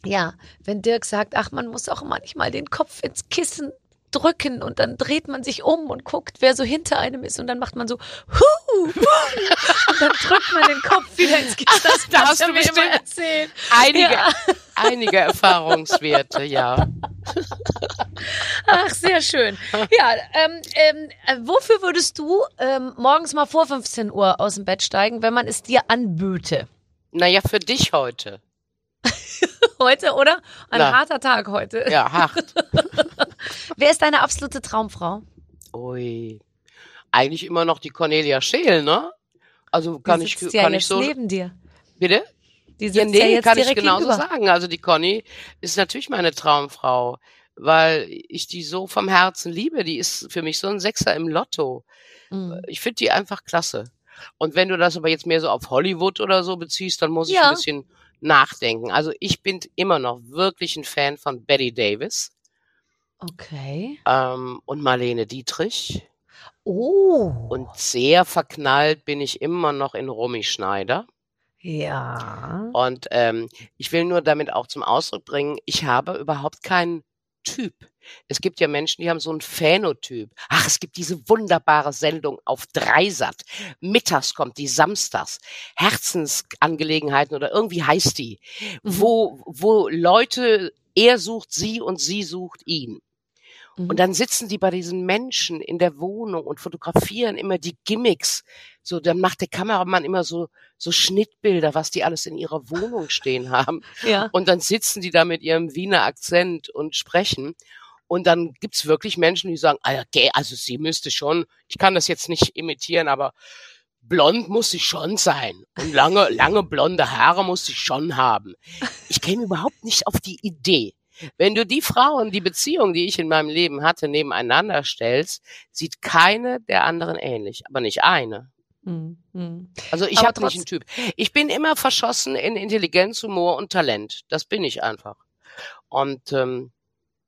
Ja, wenn Dirk sagt, ach, man muss auch manchmal den Kopf ins Kissen drücken und dann dreht man sich um und guckt, wer so hinter einem ist und dann macht man so hu, hu, und dann drückt man den Kopf wieder ins Kissen. Das Da hast du mir immer erzählt. Einige, Ja. einige Erfahrungswerte, ja. Ach, sehr schön. Ja, ähm, ähm, äh, wofür würdest du ähm, morgens mal vor 15 Uhr aus dem Bett steigen, wenn man es dir anböte? Naja, für dich heute. Heute, oder? Ein Na. harter Tag heute. Ja, hart. Wer ist deine absolute Traumfrau? Ui. Eigentlich immer noch die Cornelia Scheel, ne? Also kann Die ich, sitzt ja kann ich so. neben dir. Bitte? Die Ja, sitzt ja, nee, jetzt kann ich genauso gegenüber. sagen. Also die Conny ist natürlich meine Traumfrau, weil ich die so vom Herzen liebe. Die ist für mich so ein Sechser im Lotto. Mhm. Ich finde die einfach klasse. Und wenn du das aber jetzt mehr so auf Hollywood oder so beziehst, dann muss ich Ja. ein bisschen nachdenken. Also ich bin immer noch wirklich ein Fan von Betty Davis Okay. ähm, und Marlene Dietrich. Oh. Und sehr verknallt bin ich immer noch in Romy Schneider. ja. Und ähm, ich will nur damit auch zum Ausdruck bringen, ich habe überhaupt keinen Typ. Es gibt ja Menschen, die haben so einen Phänotyp. Ach, es gibt diese wunderbare Sendung auf Dreisat. Mittags kommt die samstags. Herzensangelegenheiten oder irgendwie heißt die. Mhm. Wo, wo Leute, er sucht sie und sie sucht ihn. Mhm. Und dann sitzen die bei diesen Menschen in der Wohnung und fotografieren immer die Gimmicks. So, dann macht der Kameramann immer so, so Schnittbilder, was die alles in ihrer Wohnung stehen haben. ja. Und dann sitzen die da mit ihrem Wiener Akzent und sprechen. Und dann gibt's wirklich Menschen, die sagen, okay, also sie müsste schon, ich kann das jetzt nicht imitieren, aber blond muss sie schon sein. Und lange, lange blonde Haare muss sie schon haben. Ich käme überhaupt nicht auf die Idee. Wenn du die Frauen, die Beziehung, die ich in meinem Leben hatte, nebeneinander stellst, sieht keine der anderen ähnlich, aber nicht eine. Mhm. Also ich habe nicht einen Typ. Ich bin immer verschossen in Intelligenz, Humor und Talent. Das bin ich einfach. Und ähm,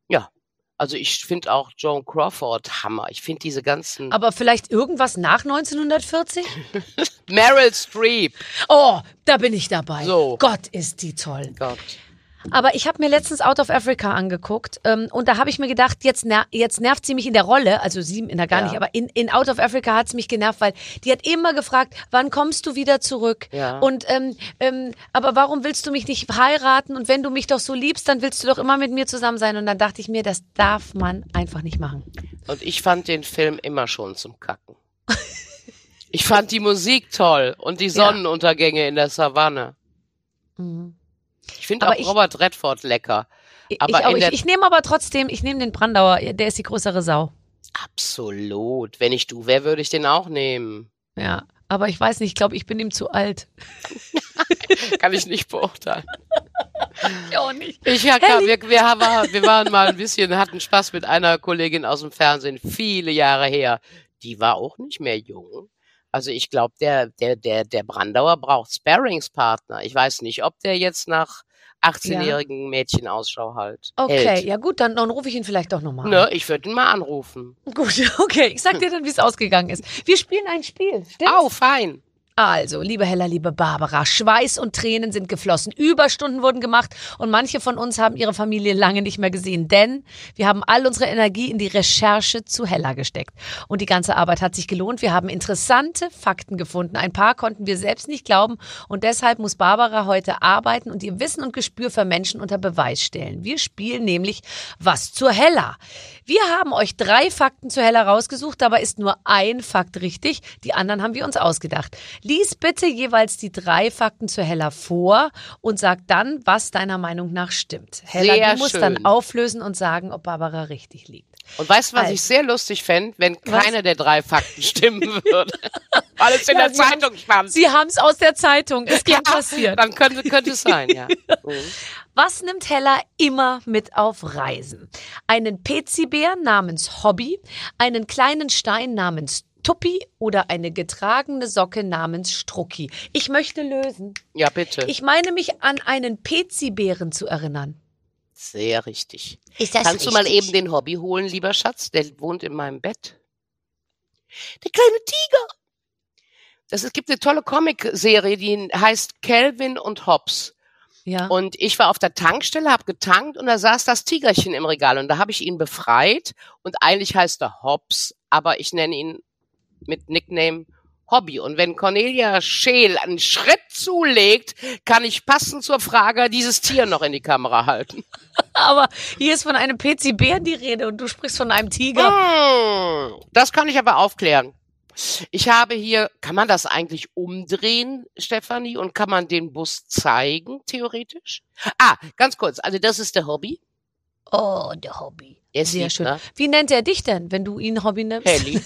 ja, also ich finde auch Joan Crawford Hammer. Ich finde diese ganzen Aber vielleicht irgendwas nach 1940? Meryl Streep. Oh, da bin ich dabei. So. Gott, ist die toll. Gott. Aber ich habe mir letztens Out of Africa angeguckt ähm, und da habe ich mir gedacht, jetzt, ner jetzt nervt sie mich in der Rolle, also sie in der gar Ja. nicht, aber in, in Out of Africa hat's mich genervt, weil die hat immer gefragt, wann kommst du wieder zurück? Ja. Und ähm, ähm, aber warum willst du mich nicht heiraten? Und wenn du mich doch so liebst, dann willst du doch immer mit mir zusammen sein. Und dann dachte ich mir, das darf man einfach nicht machen. Und ich fand den Film immer schon zum Kacken. Ich fand die Musik toll und die Ja. Sonnenuntergänge in der Savanne. Mhm. Ich finde auch ich- Robert Redford lecker. Ich, Aber ich, auch, ich, ich nehme aber trotzdem, ich nehme den Brandauer, der ist die größere Sau. Absolut. Wenn ich du wäre, würde ich den auch nehmen. Ja, aber ich weiß nicht, ich glaube, ich bin ihm zu alt. Kann ich nicht beurteilen. Ich auch nicht. Ich ja, klar, wir, wir, haben, wir waren mal ein bisschen, hatten Spaß mit einer Kollegin aus dem Fernsehen, viele Jahre her. Die war auch nicht mehr jung, Also ich glaube, der, der, der, der Brandauer braucht Sparringspartner. Ich weiß nicht, ob der jetzt nach 18-jährigen Mädchen Ausschau halt. Okay, hält. ja gut, dann, dann rufe ich ihn vielleicht doch nochmal an. Ne, ich würde ihn mal anrufen. Gut, okay. Ich sag dir dann, wie es ausgegangen ist. Wir spielen ein Spiel. Stimmt's? Au, fein. Also, liebe Hella, liebe Barbara, Schweiß und Tränen sind geflossen. Überstunden wurden gemacht und manche von uns haben ihre Familie lange nicht mehr gesehen, denn wir haben all unsere Energie in die Recherche zu Hella gesteckt. Und die ganze Arbeit hat sich gelohnt. Wir haben interessante Fakten gefunden. Ein paar konnten wir selbst nicht glauben und deshalb muss Barbara heute arbeiten und ihr Wissen und Gespür für Menschen unter Beweis stellen. Wir spielen nämlich was zur Hella. Wir haben euch drei Fakten zu Hella rausgesucht, dabei ist nur ein Fakt richtig. Die anderen haben wir uns ausgedacht. Lies bitte jeweils die drei Fakten zu Hella vor und sag dann, was deiner Meinung nach stimmt. Hella, Sehr du musst schön. dann auflösen und sagen, ob Barbara richtig liegt. Und weißt du, was Also. ich sehr lustig fände, wenn Was? keine der drei Fakten stimmen würde? Alles in Ja, der Zeitung stand. Sie haben es aus der Zeitung. Es kann passieren. Dann könnte, könnte es sein, ja. Mhm. Was nimmt Hella immer mit auf Reisen? Einen Pezibär namens Hobby, einen kleinen Stein namens Tuppi oder eine getragene Socke namens Strucki. Ich möchte lösen. Ja, bitte. Ich meine mich an einen Pezibären zu erinnern. Sehr richtig. Ist das Kannst du mal eben den Hobby holen, lieber Schatz? Der wohnt in meinem Bett. Der kleine Tiger. Das, es gibt eine tolle Comicserie, die heißt Calvin und Hobbs. Ja. Und ich war auf der Tankstelle, habe getankt und da saß das Tigerchen im Regal und da habe ich ihn befreit und eigentlich heißt er Hobbs, aber ich nenne ihn mit Nickname Hobby. Und wenn Cornelia Scheel einen Schritt zulegt, kann ich passend zur Frage dieses Tier noch in die Kamera halten. Aber hier ist von einem Pezibären die Rede und du sprichst von einem Tiger. Hm, Das kann ich aber aufklären. Ich habe hier, kann man das eigentlich umdrehen, Stefanie, und kann man den Bus zeigen, theoretisch? Ah, ganz kurz, also das ist der Hobby. Oh, der Hobby. Er ist Sehr schön. ne? Wie nennt er dich denn, wenn du ihn Hobby nimmst? Helly.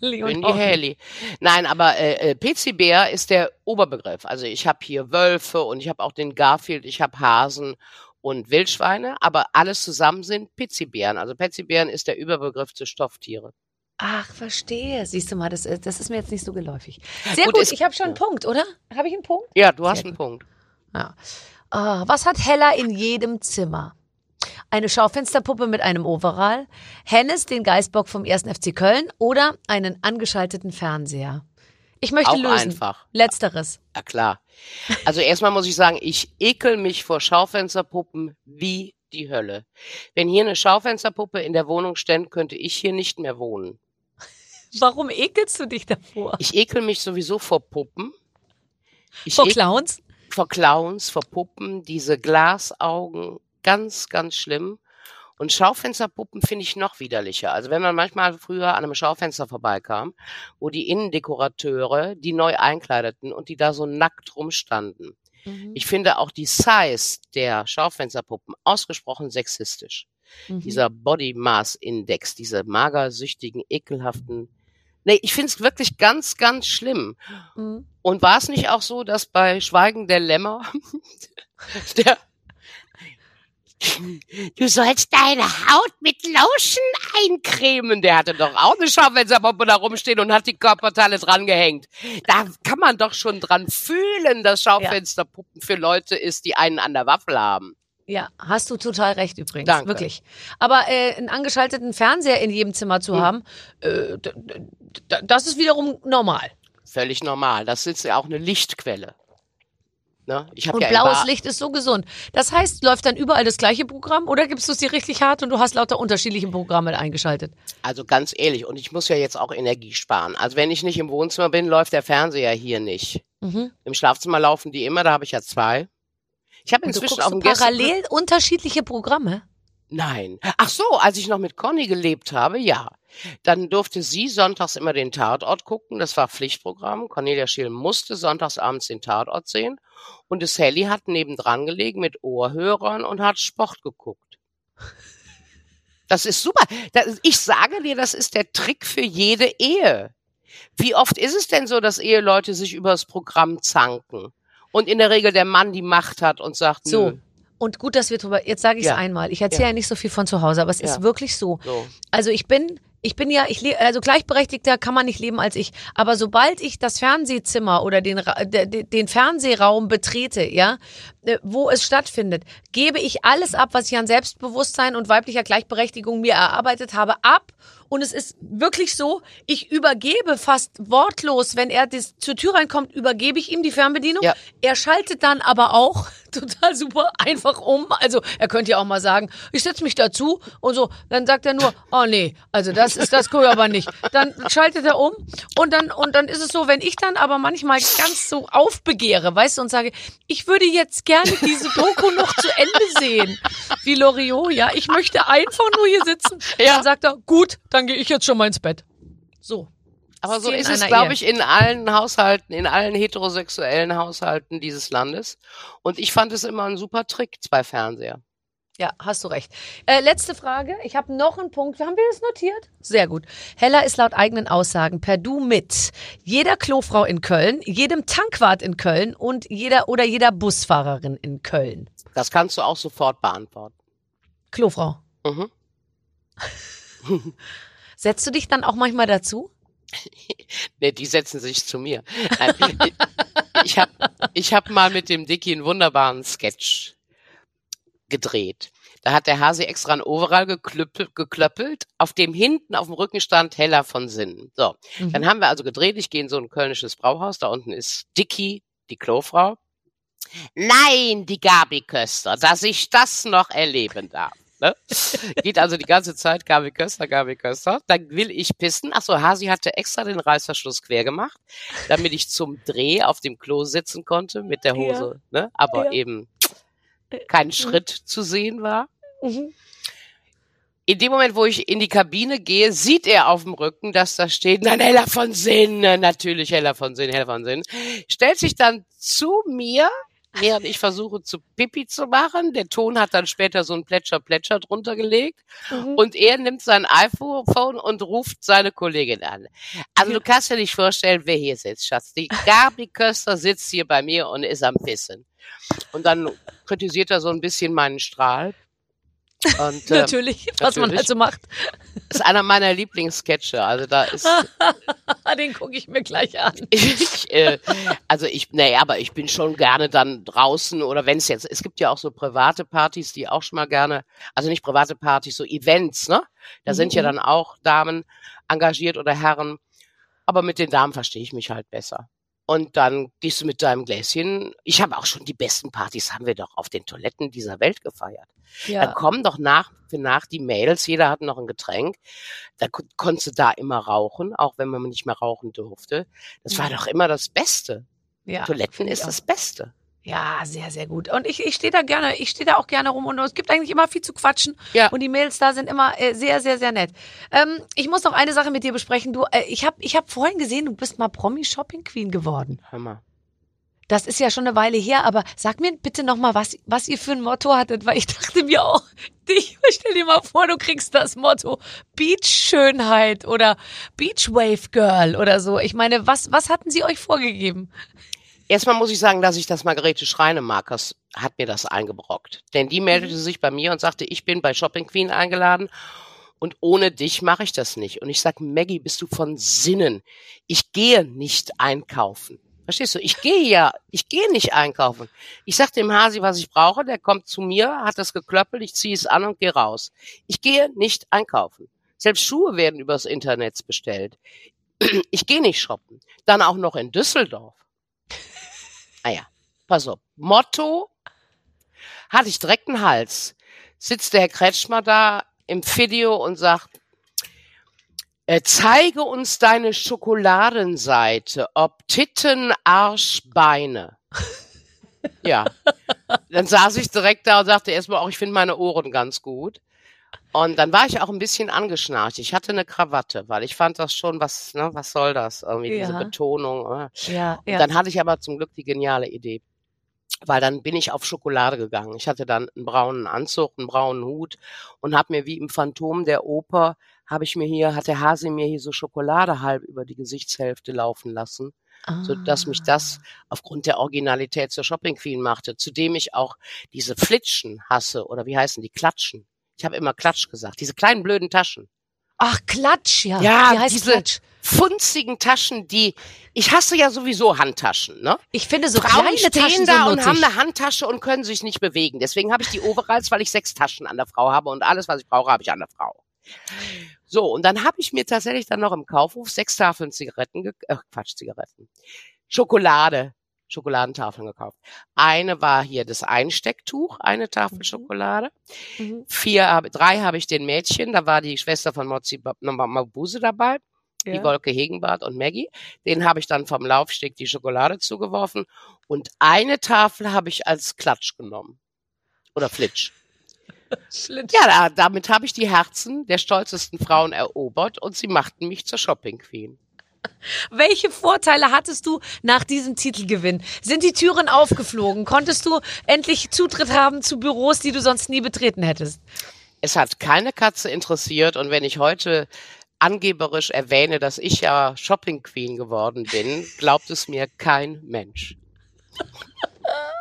Helly. Nein, aber äh, äh, PC-Bär ist der Oberbegriff. Also ich habe hier Wölfe und ich habe auch den Garfield, ich habe Hasen und Wildschweine, aber alles zusammen sind PC-Bären. Also PC-Bären ist der Überbegriff zu Stofftiere. Ach, verstehe. Siehst du mal, das, ist- das ist mir jetzt nicht so geläufig. Sehr gut, Gut, ich habe schon einen Punkt, oder? Habe ich einen Punkt? Ja, du hast Sehr einen Punkt. Ja. Ah, was hat Hella in jedem Zimmer? Eine Schaufensterpuppe mit einem Overall, Hennes, den Geißbock vom 1. FC Köln oder einen angeschalteten Fernseher? Ich möchte Auch lösen. einfach. Letzteres. Ja, klar. Also erstmal muss ich sagen, ich ekel mich vor Schaufensterpuppen wie die Hölle. Wenn hier eine Schaufensterpuppe in der Wohnung stände, könnte ich hier nicht mehr wohnen. Warum ekelst du dich davor? Ich ekel mich sowieso vor Puppen. Ich Vor Clowns? vor Clowns, vor Puppen, diese Glasaugen, ganz, ganz schlimm. Und Schaufensterpuppen finde ich noch widerlicher. Also wenn man manchmal früher an einem Schaufenster vorbeikam, wo die Innendekorateure die neu einkleideten und die da so nackt rumstanden. Mhm. Ich finde auch die Size der Schaufensterpuppen ausgesprochen sexistisch. Mhm. Dieser Body Mass Index, diese magersüchtigen, ekelhaften. Nee, ich finde es wirklich ganz, ganz schlimm. Mhm. Und war es nicht auch so, dass bei Schweigen der Lämmer der Du sollst deine Haut mit Lotion eincremen. Der hatte doch auch eine Schaufensterpuppe da rumstehen und hat die Körperteile dran gehängt. Da kann man doch schon dran fühlen, dass Schaufensterpuppen für Leute ist, die einen an der Waffel haben. Ja, hast du total recht übrigens. Danke. Wirklich. Aber äh, einen angeschalteten Fernseher in jedem Zimmer zu Hm. haben, äh, das ist wiederum normal. Völlig normal. Das ist ja auch eine Lichtquelle. Ne? Und ja blaues Licht ist so gesund. Das heißt, läuft dann überall das gleiche Programm oder gibst du es dir richtig hart und du hast lauter unterschiedliche Programme eingeschaltet? Also ganz ehrlich, und ich muss ja jetzt auch Energie sparen. Also wenn ich nicht im Wohnzimmer bin, läuft der Fernseher hier nicht. Mhm. Im Schlafzimmer laufen die immer, da habe ich ja zwei. Ich habe inzwischen Gäste parallel unterschiedliche Programme? Nein. Ach so, als ich noch mit Conny gelebt habe, ja. Dann durfte sie sonntags immer den Tatort gucken. Das war Pflichtprogramm. Cornelia Scheel musste sonntags abends den Tatort sehen. Und das Helly hat nebendran gelegen mit Ohrhörern und hat Sport geguckt. Das ist super. Das, ich sage dir, das ist der Trick für jede Ehe. Wie oft ist es denn so, dass Eheleute sich über das Programm zanken? Und in der Regel der Mann die Macht hat und sagt, So. nö. Und gut, dass wir drüber, jetzt sage ich es Ja. einmal. Ich erzähle ja. nicht so viel von zu Hause, aber es Ja. ist wirklich so. So. Also ich bin ich bin ja, ich also gleichberechtigter kann man nicht leben als ich. Aber sobald ich das Fernsehzimmer oder den, den Fernsehraum betrete, ja, wo es stattfindet, gebe ich alles ab, was ich an Selbstbewusstsein und weiblicher Gleichberechtigung mir erarbeitet habe, ab. Und es ist wirklich so, ich übergebe fast wortlos, wenn er dis, zur Tür reinkommt, übergebe ich ihm die Fernbedienung. Ja. Er schaltet dann aber auch total super einfach um. Also er könnte ja auch mal sagen, ich setze mich dazu und so. Dann sagt er nur, oh nee, also das ist das cool aber nicht. Dann schaltet er um und dann und dann ist es so, wenn ich dann aber manchmal ganz so aufbegehre, weißt du, und sage, ich würde jetzt gerne diese Doku noch zu Ende sehen, wie Loriot, ja, ich möchte einfach nur hier sitzen. Ja. Dann sagt er, gut, dann gehe ich jetzt schon mal ins Bett. So. Aber so ist es, glaube ich, in allen Haushalten, in allen heterosexuellen Haushalten dieses Landes. Und ich fand es immer ein super Trick, zwei Fernseher. Ja, hast du recht. Äh, letzte Frage. Ich habe noch einen Punkt. Haben wir das notiert? Sehr gut. Hella ist laut eigenen Aussagen per Du mit jeder Klofrau in Köln, jedem Tankwart in Köln und jeder oder jeder Busfahrerin in Köln. Das kannst du auch sofort beantworten. Klofrau. Mhm. Setzt du dich dann auch manchmal dazu? Nee, die setzen sich zu mir. Ich habe ich hab mal mit dem Dicky einen wunderbaren Sketch gedreht. Da hat der Hase extra ein Overall geklüppelt, geklöppelt, auf dem hinten auf dem Rücken stand Hella von Sinnen. So, Mhm. dann haben wir also gedreht. Ich gehe in so ein kölnisches Brauhaus. Da unten ist Dicky, die Klofrau. Nein, die Gabi Köster, dass ich das noch erleben darf. Ne? Geht also die ganze Zeit Gabi Köster, Gabi Köster. Dann will ich pissen. Ach so, Hasi hatte extra den Reißverschluss quer gemacht, damit ich zum Dreh auf dem Klo sitzen konnte mit der Hose, ne? aber Ja. eben kein Schritt zu sehen war. Mhm. In dem Moment, wo ich in die Kabine gehe, sieht er auf dem Rücken, dass da steht, nein, Hella von Sinn, natürlich Hella von Sinn, Hella von Sinn. Stellt sich dann zu mir, während ich versuche zu Pipi zu machen. Der Ton hat dann später so ein Plätscher, Plätscher drunter gelegt. Mhm. Und er nimmt sein iPhone und ruft seine Kollegin an. Also du kannst dir nicht vorstellen, wer hier sitzt, Schatz. Die Gabi Köster sitzt hier bei mir und ist am Pissen. Und dann kritisiert er so ein bisschen meinen Strahl. Und, äh, Natürlich, was man natürlich. halt so macht. ist einer meiner Lieblingssketche. Also da ist Den gucke ich mir gleich an. ich, äh, also ich, nee, aber ich bin schon gerne dann draußen oder wenn es jetzt, es gibt ja auch so private Partys, die auch schon mal gerne, also nicht private Partys, so Events, ne? Da Mhm, sind ja mhm. dann auch Damen engagiert oder Herren. Aber mit den Damen verstehe ich mich halt besser. Und dann gehst du mit deinem Gläschen. Ich habe auch schon die besten Partys, haben wir doch auf den Toiletten dieser Welt gefeiert. Da Ja. kommen doch nach für nach die Mails, jeder hat noch ein Getränk. Da kon- konntest du da immer rauchen, auch wenn man nicht mehr rauchen durfte. Das war doch immer das Beste. ja. Toiletten ist auch. das Beste. Ja, sehr, sehr gut. Und ich, ich stehe da gerne, ich stehe da auch gerne rum und es gibt eigentlich immer viel zu quatschen. Ja. Und die Mails da sind immer äh, sehr, sehr, sehr nett. Ähm, ich muss noch eine Sache mit dir besprechen. Du, äh, ich habe ich hab vorhin gesehen, du bist mal Promi-Shopping-Queen geworden. Mal. Das ist ja schon eine Weile her, aber sag mir bitte noch mal, was, was ihr für ein Motto hattet, weil ich dachte mir auch, ich stell dir mal vor, du kriegst das Motto Beach-Schönheit oder Beach-Wave-Girl oder so. Ich meine, was, was hatten sie euch vorgegeben? Erstmal muss ich sagen, dass ich das Margarete Schreinemakers hat mir das eingebrockt. Denn die meldete sich bei mir und sagte, ich bin bei Shopping Queen eingeladen und ohne dich mache ich das nicht. Und ich sag, Maggie, bist du von Sinnen? Ich gehe nicht einkaufen. Verstehst du? Ich gehe ja, ich gehe nicht einkaufen. Ich sag dem Hasi, was ich brauche, der kommt zu mir, hat das geklöppelt, ich ziehe es an und gehe raus. Ich gehe nicht einkaufen. Selbst Schuhe werden übers Internet bestellt. Ich gehe nicht shoppen. Dann auch noch in Düsseldorf. Naja, pass auf. Motto hatte ich direkt einen Hals. Sitzt der Herr Kretschmer da im Video und sagt, äh, zeige uns deine Schokoladenseite, ob Titten, Arsch, Beine. Ja. Dann saß ich direkt da und sagte erstmal auch, ich finde meine Ohren ganz gut. Und dann war ich auch ein bisschen angeschnarcht. Ich hatte eine Krawatte, weil ich fand das schon, was, ne, was soll das? Irgendwie diese Ja. Betonung. äh. Ja, Und dann hatte ich aber zum Glück die geniale Idee. Weil dann bin ich auf Schokolade gegangen. Ich hatte dann einen braunen Anzug, einen braunen Hut und habe mir wie im Phantom der Oper, habe ich mir hier, hat der Hase mir hier so Schokolade halb über die Gesichtshälfte laufen lassen, so dass mich das aufgrund der Originalität zur Shopping Queen machte, zudem ich auch diese Flitschen hasse oder wie heißen die Klatschen. Ich habe immer Klatsch gesagt, diese kleinen blöden Taschen. Ach, Klatsch, ja. Ja, Die heißt diese Klatsch. funzigen Taschen, die ich hasse ja sowieso Handtaschen, ne? Ich finde so Frauen kleine stehen Taschen da und haben eine Handtasche und können sich nicht bewegen. Deswegen habe ich die Overalls, weil ich sechs Taschen an der Frau habe und alles, was ich brauche, habe ich an der Frau. So, und dann habe ich mir tatsächlich dann noch im Kaufhof sechs Tafeln Zigaretten, äh, Quatsch, Zigaretten, Schokolade, Schokoladentafeln gekauft. Eine war hier das Einstecktuch, eine Tafel Schokolade. Mhm. Vier, drei habe ich den Mädchen, da war die Schwester von Mozi Mabuse dabei die Wolke Hegenbart und Maggie. Den habe ich dann vom Laufsteg die Schokolade zugeworfen. Und eine Tafel habe ich als Klatsch genommen. Oder Flitsch. Ja, da, damit habe ich die Herzen der stolzesten Frauen erobert und sie machten mich zur Shopping Queen. Welche Vorteile hattest du nach diesem Titelgewinn? Sind die Türen aufgeflogen? Konntest du endlich Zutritt haben zu Büros, die du sonst nie betreten hättest? Es hat keine Katze interessiert und wenn ich heute angeberisch erwähne, dass ich ja Shopping Queen geworden bin, glaubt es mir kein Mensch.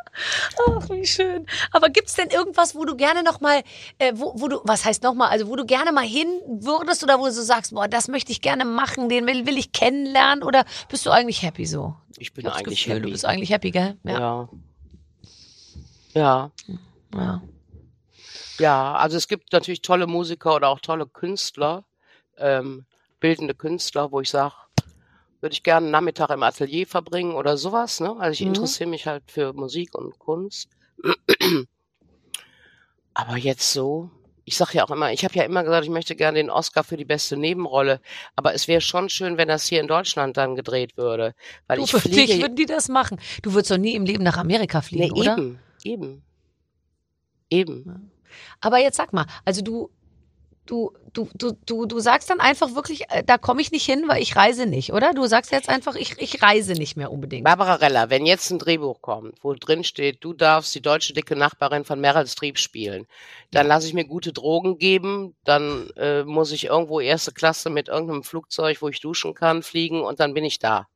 Ach, wie schön. Aber gibt's denn irgendwas, wo du gerne noch mal, äh, wo, wo du, was heißt noch mal, also wo du gerne mal hin würdest oder wo du so sagst, boah, das möchte ich gerne machen, den will, will ich kennenlernen oder bist du eigentlich happy so? Ich bin Ich eigentlich Gefühl, happy. Du bist eigentlich happy, gell? Ja. ja. Ja. ja. Ja, also es gibt natürlich tolle Musiker oder auch tolle Künstler, ähm, bildende Künstler, wo ich sage, würde ich gerne einen Nachmittag im Atelier verbringen oder sowas. Ne? Also ich Mhm. interessiere mich halt für Musik und Kunst. Aber jetzt so, ich sage ja auch immer, ich habe ja immer gesagt, ich möchte gerne den Oscar für die beste Nebenrolle. Aber es wäre schon schön, wenn das hier in Deutschland dann gedreht würde. Weil Du, ich fliege. dich würden die das machen. Du würdest doch nie im Leben nach Amerika nee, fliegen, oder? eben, eben. Eben. Aber jetzt sag mal, also du, du, du, du, du, du sagst dann einfach wirklich, äh, da komme ich nicht hin, weil ich reise nicht, oder? Du sagst jetzt einfach, ich, ich reise nicht mehr unbedingt. Barbara Reller, wenn jetzt ein Drehbuch kommt, wo drin steht, du darfst die deutsche dicke Nachbarin von Meryl Streep spielen, dann lasse ich mir gute Drogen geben, dann äh, muss ich irgendwo erste Klasse mit irgendeinem Flugzeug, wo ich duschen kann, fliegen und dann bin ich da.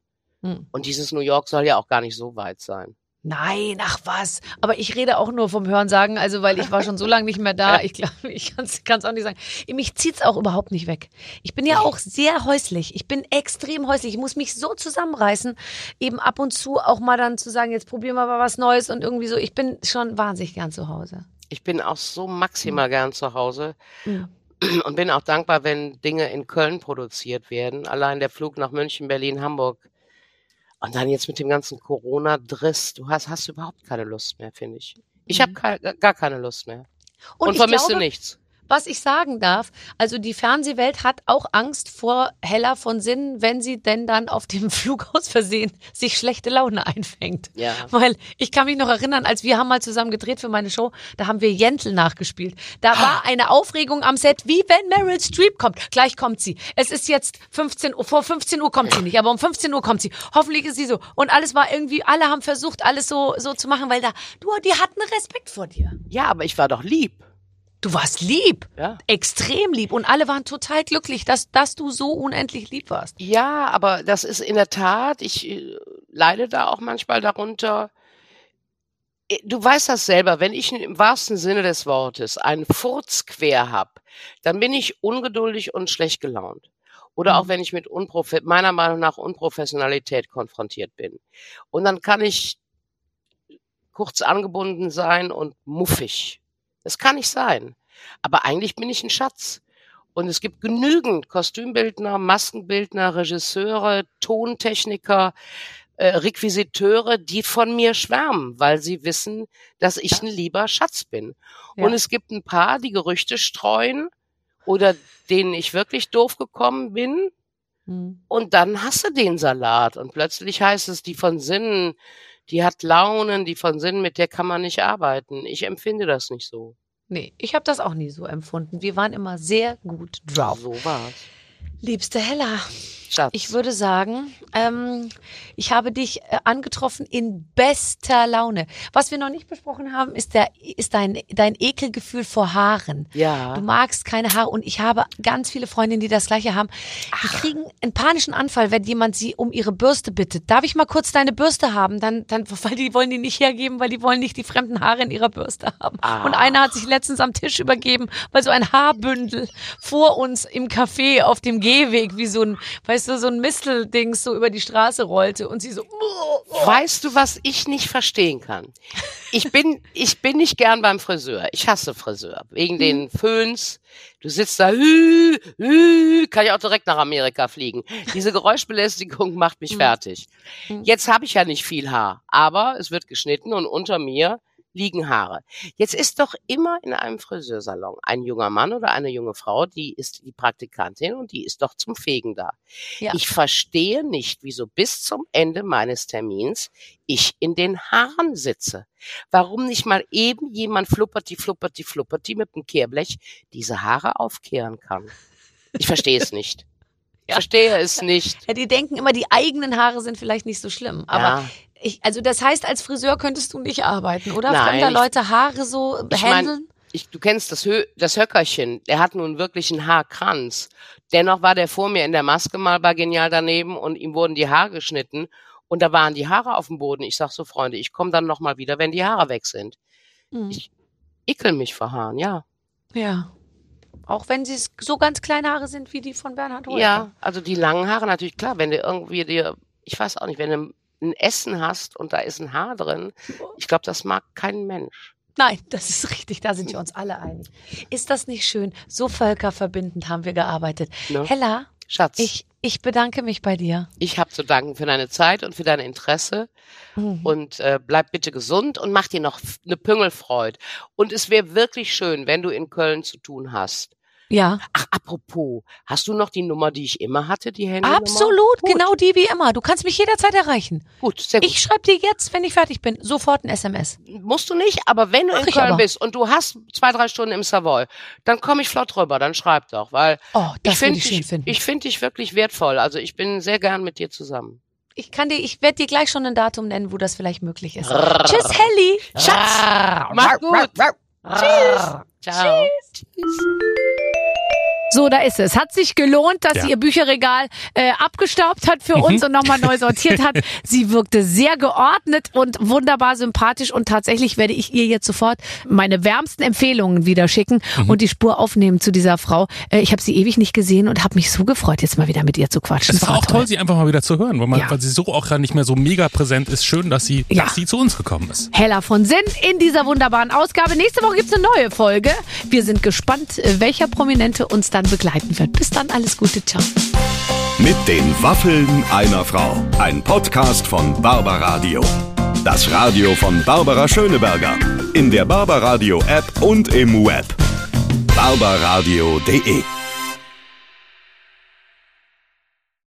Hm. Und dieses New York soll ja auch gar nicht so weit sein. Nein, ach was. Aber ich rede auch nur vom Hören sagen, also weil ich war schon so lange nicht mehr da. Ich glaube, ich kann es auch nicht sagen. Mich zieht's auch überhaupt nicht weg. Ich bin ja auch sehr häuslich. Ich bin extrem häuslich. Ich muss mich so zusammenreißen, eben ab und zu auch mal dann zu sagen, jetzt probieren wir mal was Neues und irgendwie so. Ich bin schon wahnsinnig gern zu Hause. Ich bin auch so maximal gern zu Hause Mhm. und bin auch dankbar, wenn Dinge in Köln produziert werden. Allein der Flug nach München, Berlin, Hamburg. Und dann jetzt mit dem ganzen Corona-Driss, du hast, hast überhaupt keine Lust mehr, finde ich. Ich habe gar keine Lust mehr. Und, Mhm. ich vermisse glaube, nichts. Was ich sagen darf, also die Fernsehwelt hat auch Angst vor Hella von Sinnen, wenn sie denn dann auf dem Flug aus Versehen sich schlechte Laune einfängt. Ja. Weil ich kann mich noch erinnern, als wir haben mal zusammen gedreht für meine Show, da haben wir Jentl nachgespielt. Da war eine Aufregung am Set, wie wenn Meryl Streep kommt. Gleich kommt sie. Es ist jetzt 15 Uhr, vor 15 Uhr kommt sie nicht, aber um 15 Uhr kommt sie. Hoffentlich ist sie so. Und alles war irgendwie, alle haben versucht, alles so, so zu machen, weil da, du, die hatten Respekt vor dir. Ja, aber ich war doch lieb. Du warst lieb. Ja. Extrem lieb. Und alle waren total glücklich, dass, dass du so unendlich lieb warst. Ja, aber das ist in der Tat, ich äh, leide da auch manchmal darunter. Äh, Du weißt das selber, wenn ich im wahrsten Sinne des Wortes einen Furz quer hab, dann bin ich ungeduldig und schlecht gelaunt. Oder auch Mhm. wenn ich mit Unprofe meiner Meinung nach Unprofessionalität konfrontiert bin. Und dann kann ich kurz angebunden sein und muffig. Das kann ich sein. Aber eigentlich bin ich ein Schatz. Und es gibt genügend Kostümbildner, Maskenbildner, Regisseure, Tontechniker, äh, Requisiteure, die von mir schwärmen, weil sie wissen, dass ich ein lieber Schatz bin. Ja. Und es gibt ein paar, die Gerüchte streuen oder denen ich wirklich doof gekommen bin. Mhm. Und dann hast du den Salat. Und plötzlich heißt es, die von Sinnen, die hat Launen, die von Sinnen, mit der kann man nicht arbeiten. Ich empfinde das nicht so. Nee, ich habe das auch nie so empfunden. Wir waren immer sehr gut drauf. So war's. Liebste Hella, Schatz. Ich würde sagen, ähm, ich habe dich äh, angetroffen in bester Laune. Was wir noch nicht besprochen haben, ist, der, ist dein, dein Ekelgefühl vor Haaren. Ja. Du magst keine Haare und ich habe ganz viele Freundinnen, die das gleiche haben. Die kriegen einen panischen Anfall, wenn jemand sie um ihre Bürste bittet. Darf ich mal kurz deine Bürste haben? Dann, dann, weil die wollen die nicht hergeben, weil die wollen nicht die fremden Haare in ihrer Bürste haben. Und einer hat sich letztens am Tisch übergeben, weil so ein Haarbündel vor uns im Café auf dem Gehweg wie so ein, weißt du, so ein Misteldings so über die Straße rollte und sie so, Weißt du, was ich nicht verstehen kann? Ich bin, ich bin nicht gern beim Friseur. Ich hasse Friseur. Wegen den Föhns. Du sitzt da, hü, hü, kann ich auch direkt nach Amerika fliegen. Diese Geräuschbelästigung macht mich fertig. Jetzt habe ich ja nicht viel Haar, aber es wird geschnitten und unter mir liegen Haare. Jetzt ist doch immer in einem Friseursalon ein junger Mann oder eine junge Frau, die ist die Praktikantin und die ist doch zum Fegen da. Ja. Ich verstehe nicht, wieso bis zum Ende meines Termins ich in den Haaren sitze. Warum nicht mal eben jemand flupperti, flupperti, flupperti mit dem Kehrblech diese Haare aufkehren kann? Ich verstehe es nicht. Ich verstehe es nicht. ja, die denken immer, die eigenen Haare sind vielleicht nicht so schlimm. Aber Ja. Ich, also das heißt, als Friseur könntest du nicht arbeiten, oder? Nein, Fremder Leute Haare so Ich mein, behandeln? ich, du kennst das, Hö das Höckerchen, der hat nun wirklich einen Haarkranz. Dennoch war der vor mir in der Maske mal bei Genial daneben und ihm wurden die Haare geschnitten und da waren die Haare auf dem Boden. Ich sag so, Freunde, ich komme dann noch mal wieder, wenn die Haare weg sind. Hm. Ich ekel mich vor Haaren, ja. Ja. Auch wenn sie so ganz kleine Haare sind wie die von Bernhard Hoeker. Ja, also die langen Haare natürlich klar, wenn du irgendwie dir, ich weiß auch nicht, wenn du ein Essen hast und da ist ein Haar drin, ich glaube, das mag kein Mensch. Nein, das ist richtig, da sind wir uns alle einig. Ist das nicht schön? So völkerverbindend haben wir gearbeitet. Ne? Hella, Schatz, ich, ich, bedanke mich bei dir. ich habe zu danken für deine Zeit und für dein Interesse. Mhm. und äh, bleib bitte gesund und mach dir noch eine Püngelfreud. Und es wäre wirklich schön, wenn du in Köln zu tun hast. Ja, Ach, apropos, hast du noch die Nummer, die ich immer hatte, die Handynummer? absolut, Gut. genau die wie immer. Du kannst mich jederzeit erreichen. Gut, sehr gut. Ich schreibe dir jetzt, wenn ich fertig bin, sofort ein SMS. Musst du nicht, aber wenn du Mach in ich Köln aber. bist und du hast zwei, drei Stunden im Savoy, dann komme ich flott rüber, dann schreib doch, weil Oh, das ich finde ich dich, finden. ich find dich wirklich wertvoll. Also ich bin sehr gern mit dir zusammen. Ich kann dir, ich werde dir gleich schon ein Datum nennen, wo das vielleicht möglich ist. Tschüss, Helly. Schatz, mach gut. Tschüss. Ciao. Tschüss. So, da ist es. Hat sich gelohnt, dass Ja. sie ihr Bücherregal äh, abgestaubt hat für Mhm. uns und nochmal neu sortiert hat. Sie wirkte sehr geordnet und wunderbar sympathisch und tatsächlich werde ich ihr jetzt sofort meine wärmsten Empfehlungen wieder schicken Mhm. und die Spur aufnehmen zu dieser Frau. Äh, ich habe sie ewig nicht gesehen und habe mich so gefreut, jetzt mal wieder mit ihr zu quatschen. Es war auch toll, sie einfach mal wieder zu hören, weil, man, Ja. weil sie so auch gerade nicht mehr so mega präsent ist. Schön, dass sie, Ja. dass sie zu uns gekommen ist. Hella von Sinn in dieser wunderbaren Ausgabe. Nächste Woche gibt's eine neue Folge. Wir sind gespannt, äh, welcher Prominente uns dann begleiten wird. Bis dann, alles Gute, ciao. Mit den Waffeln einer Frau. Ein Podcast von Barbaradio. Das Radio von Barbara Schöneberger. In der Barbaradio App und im Web. barbaradio.de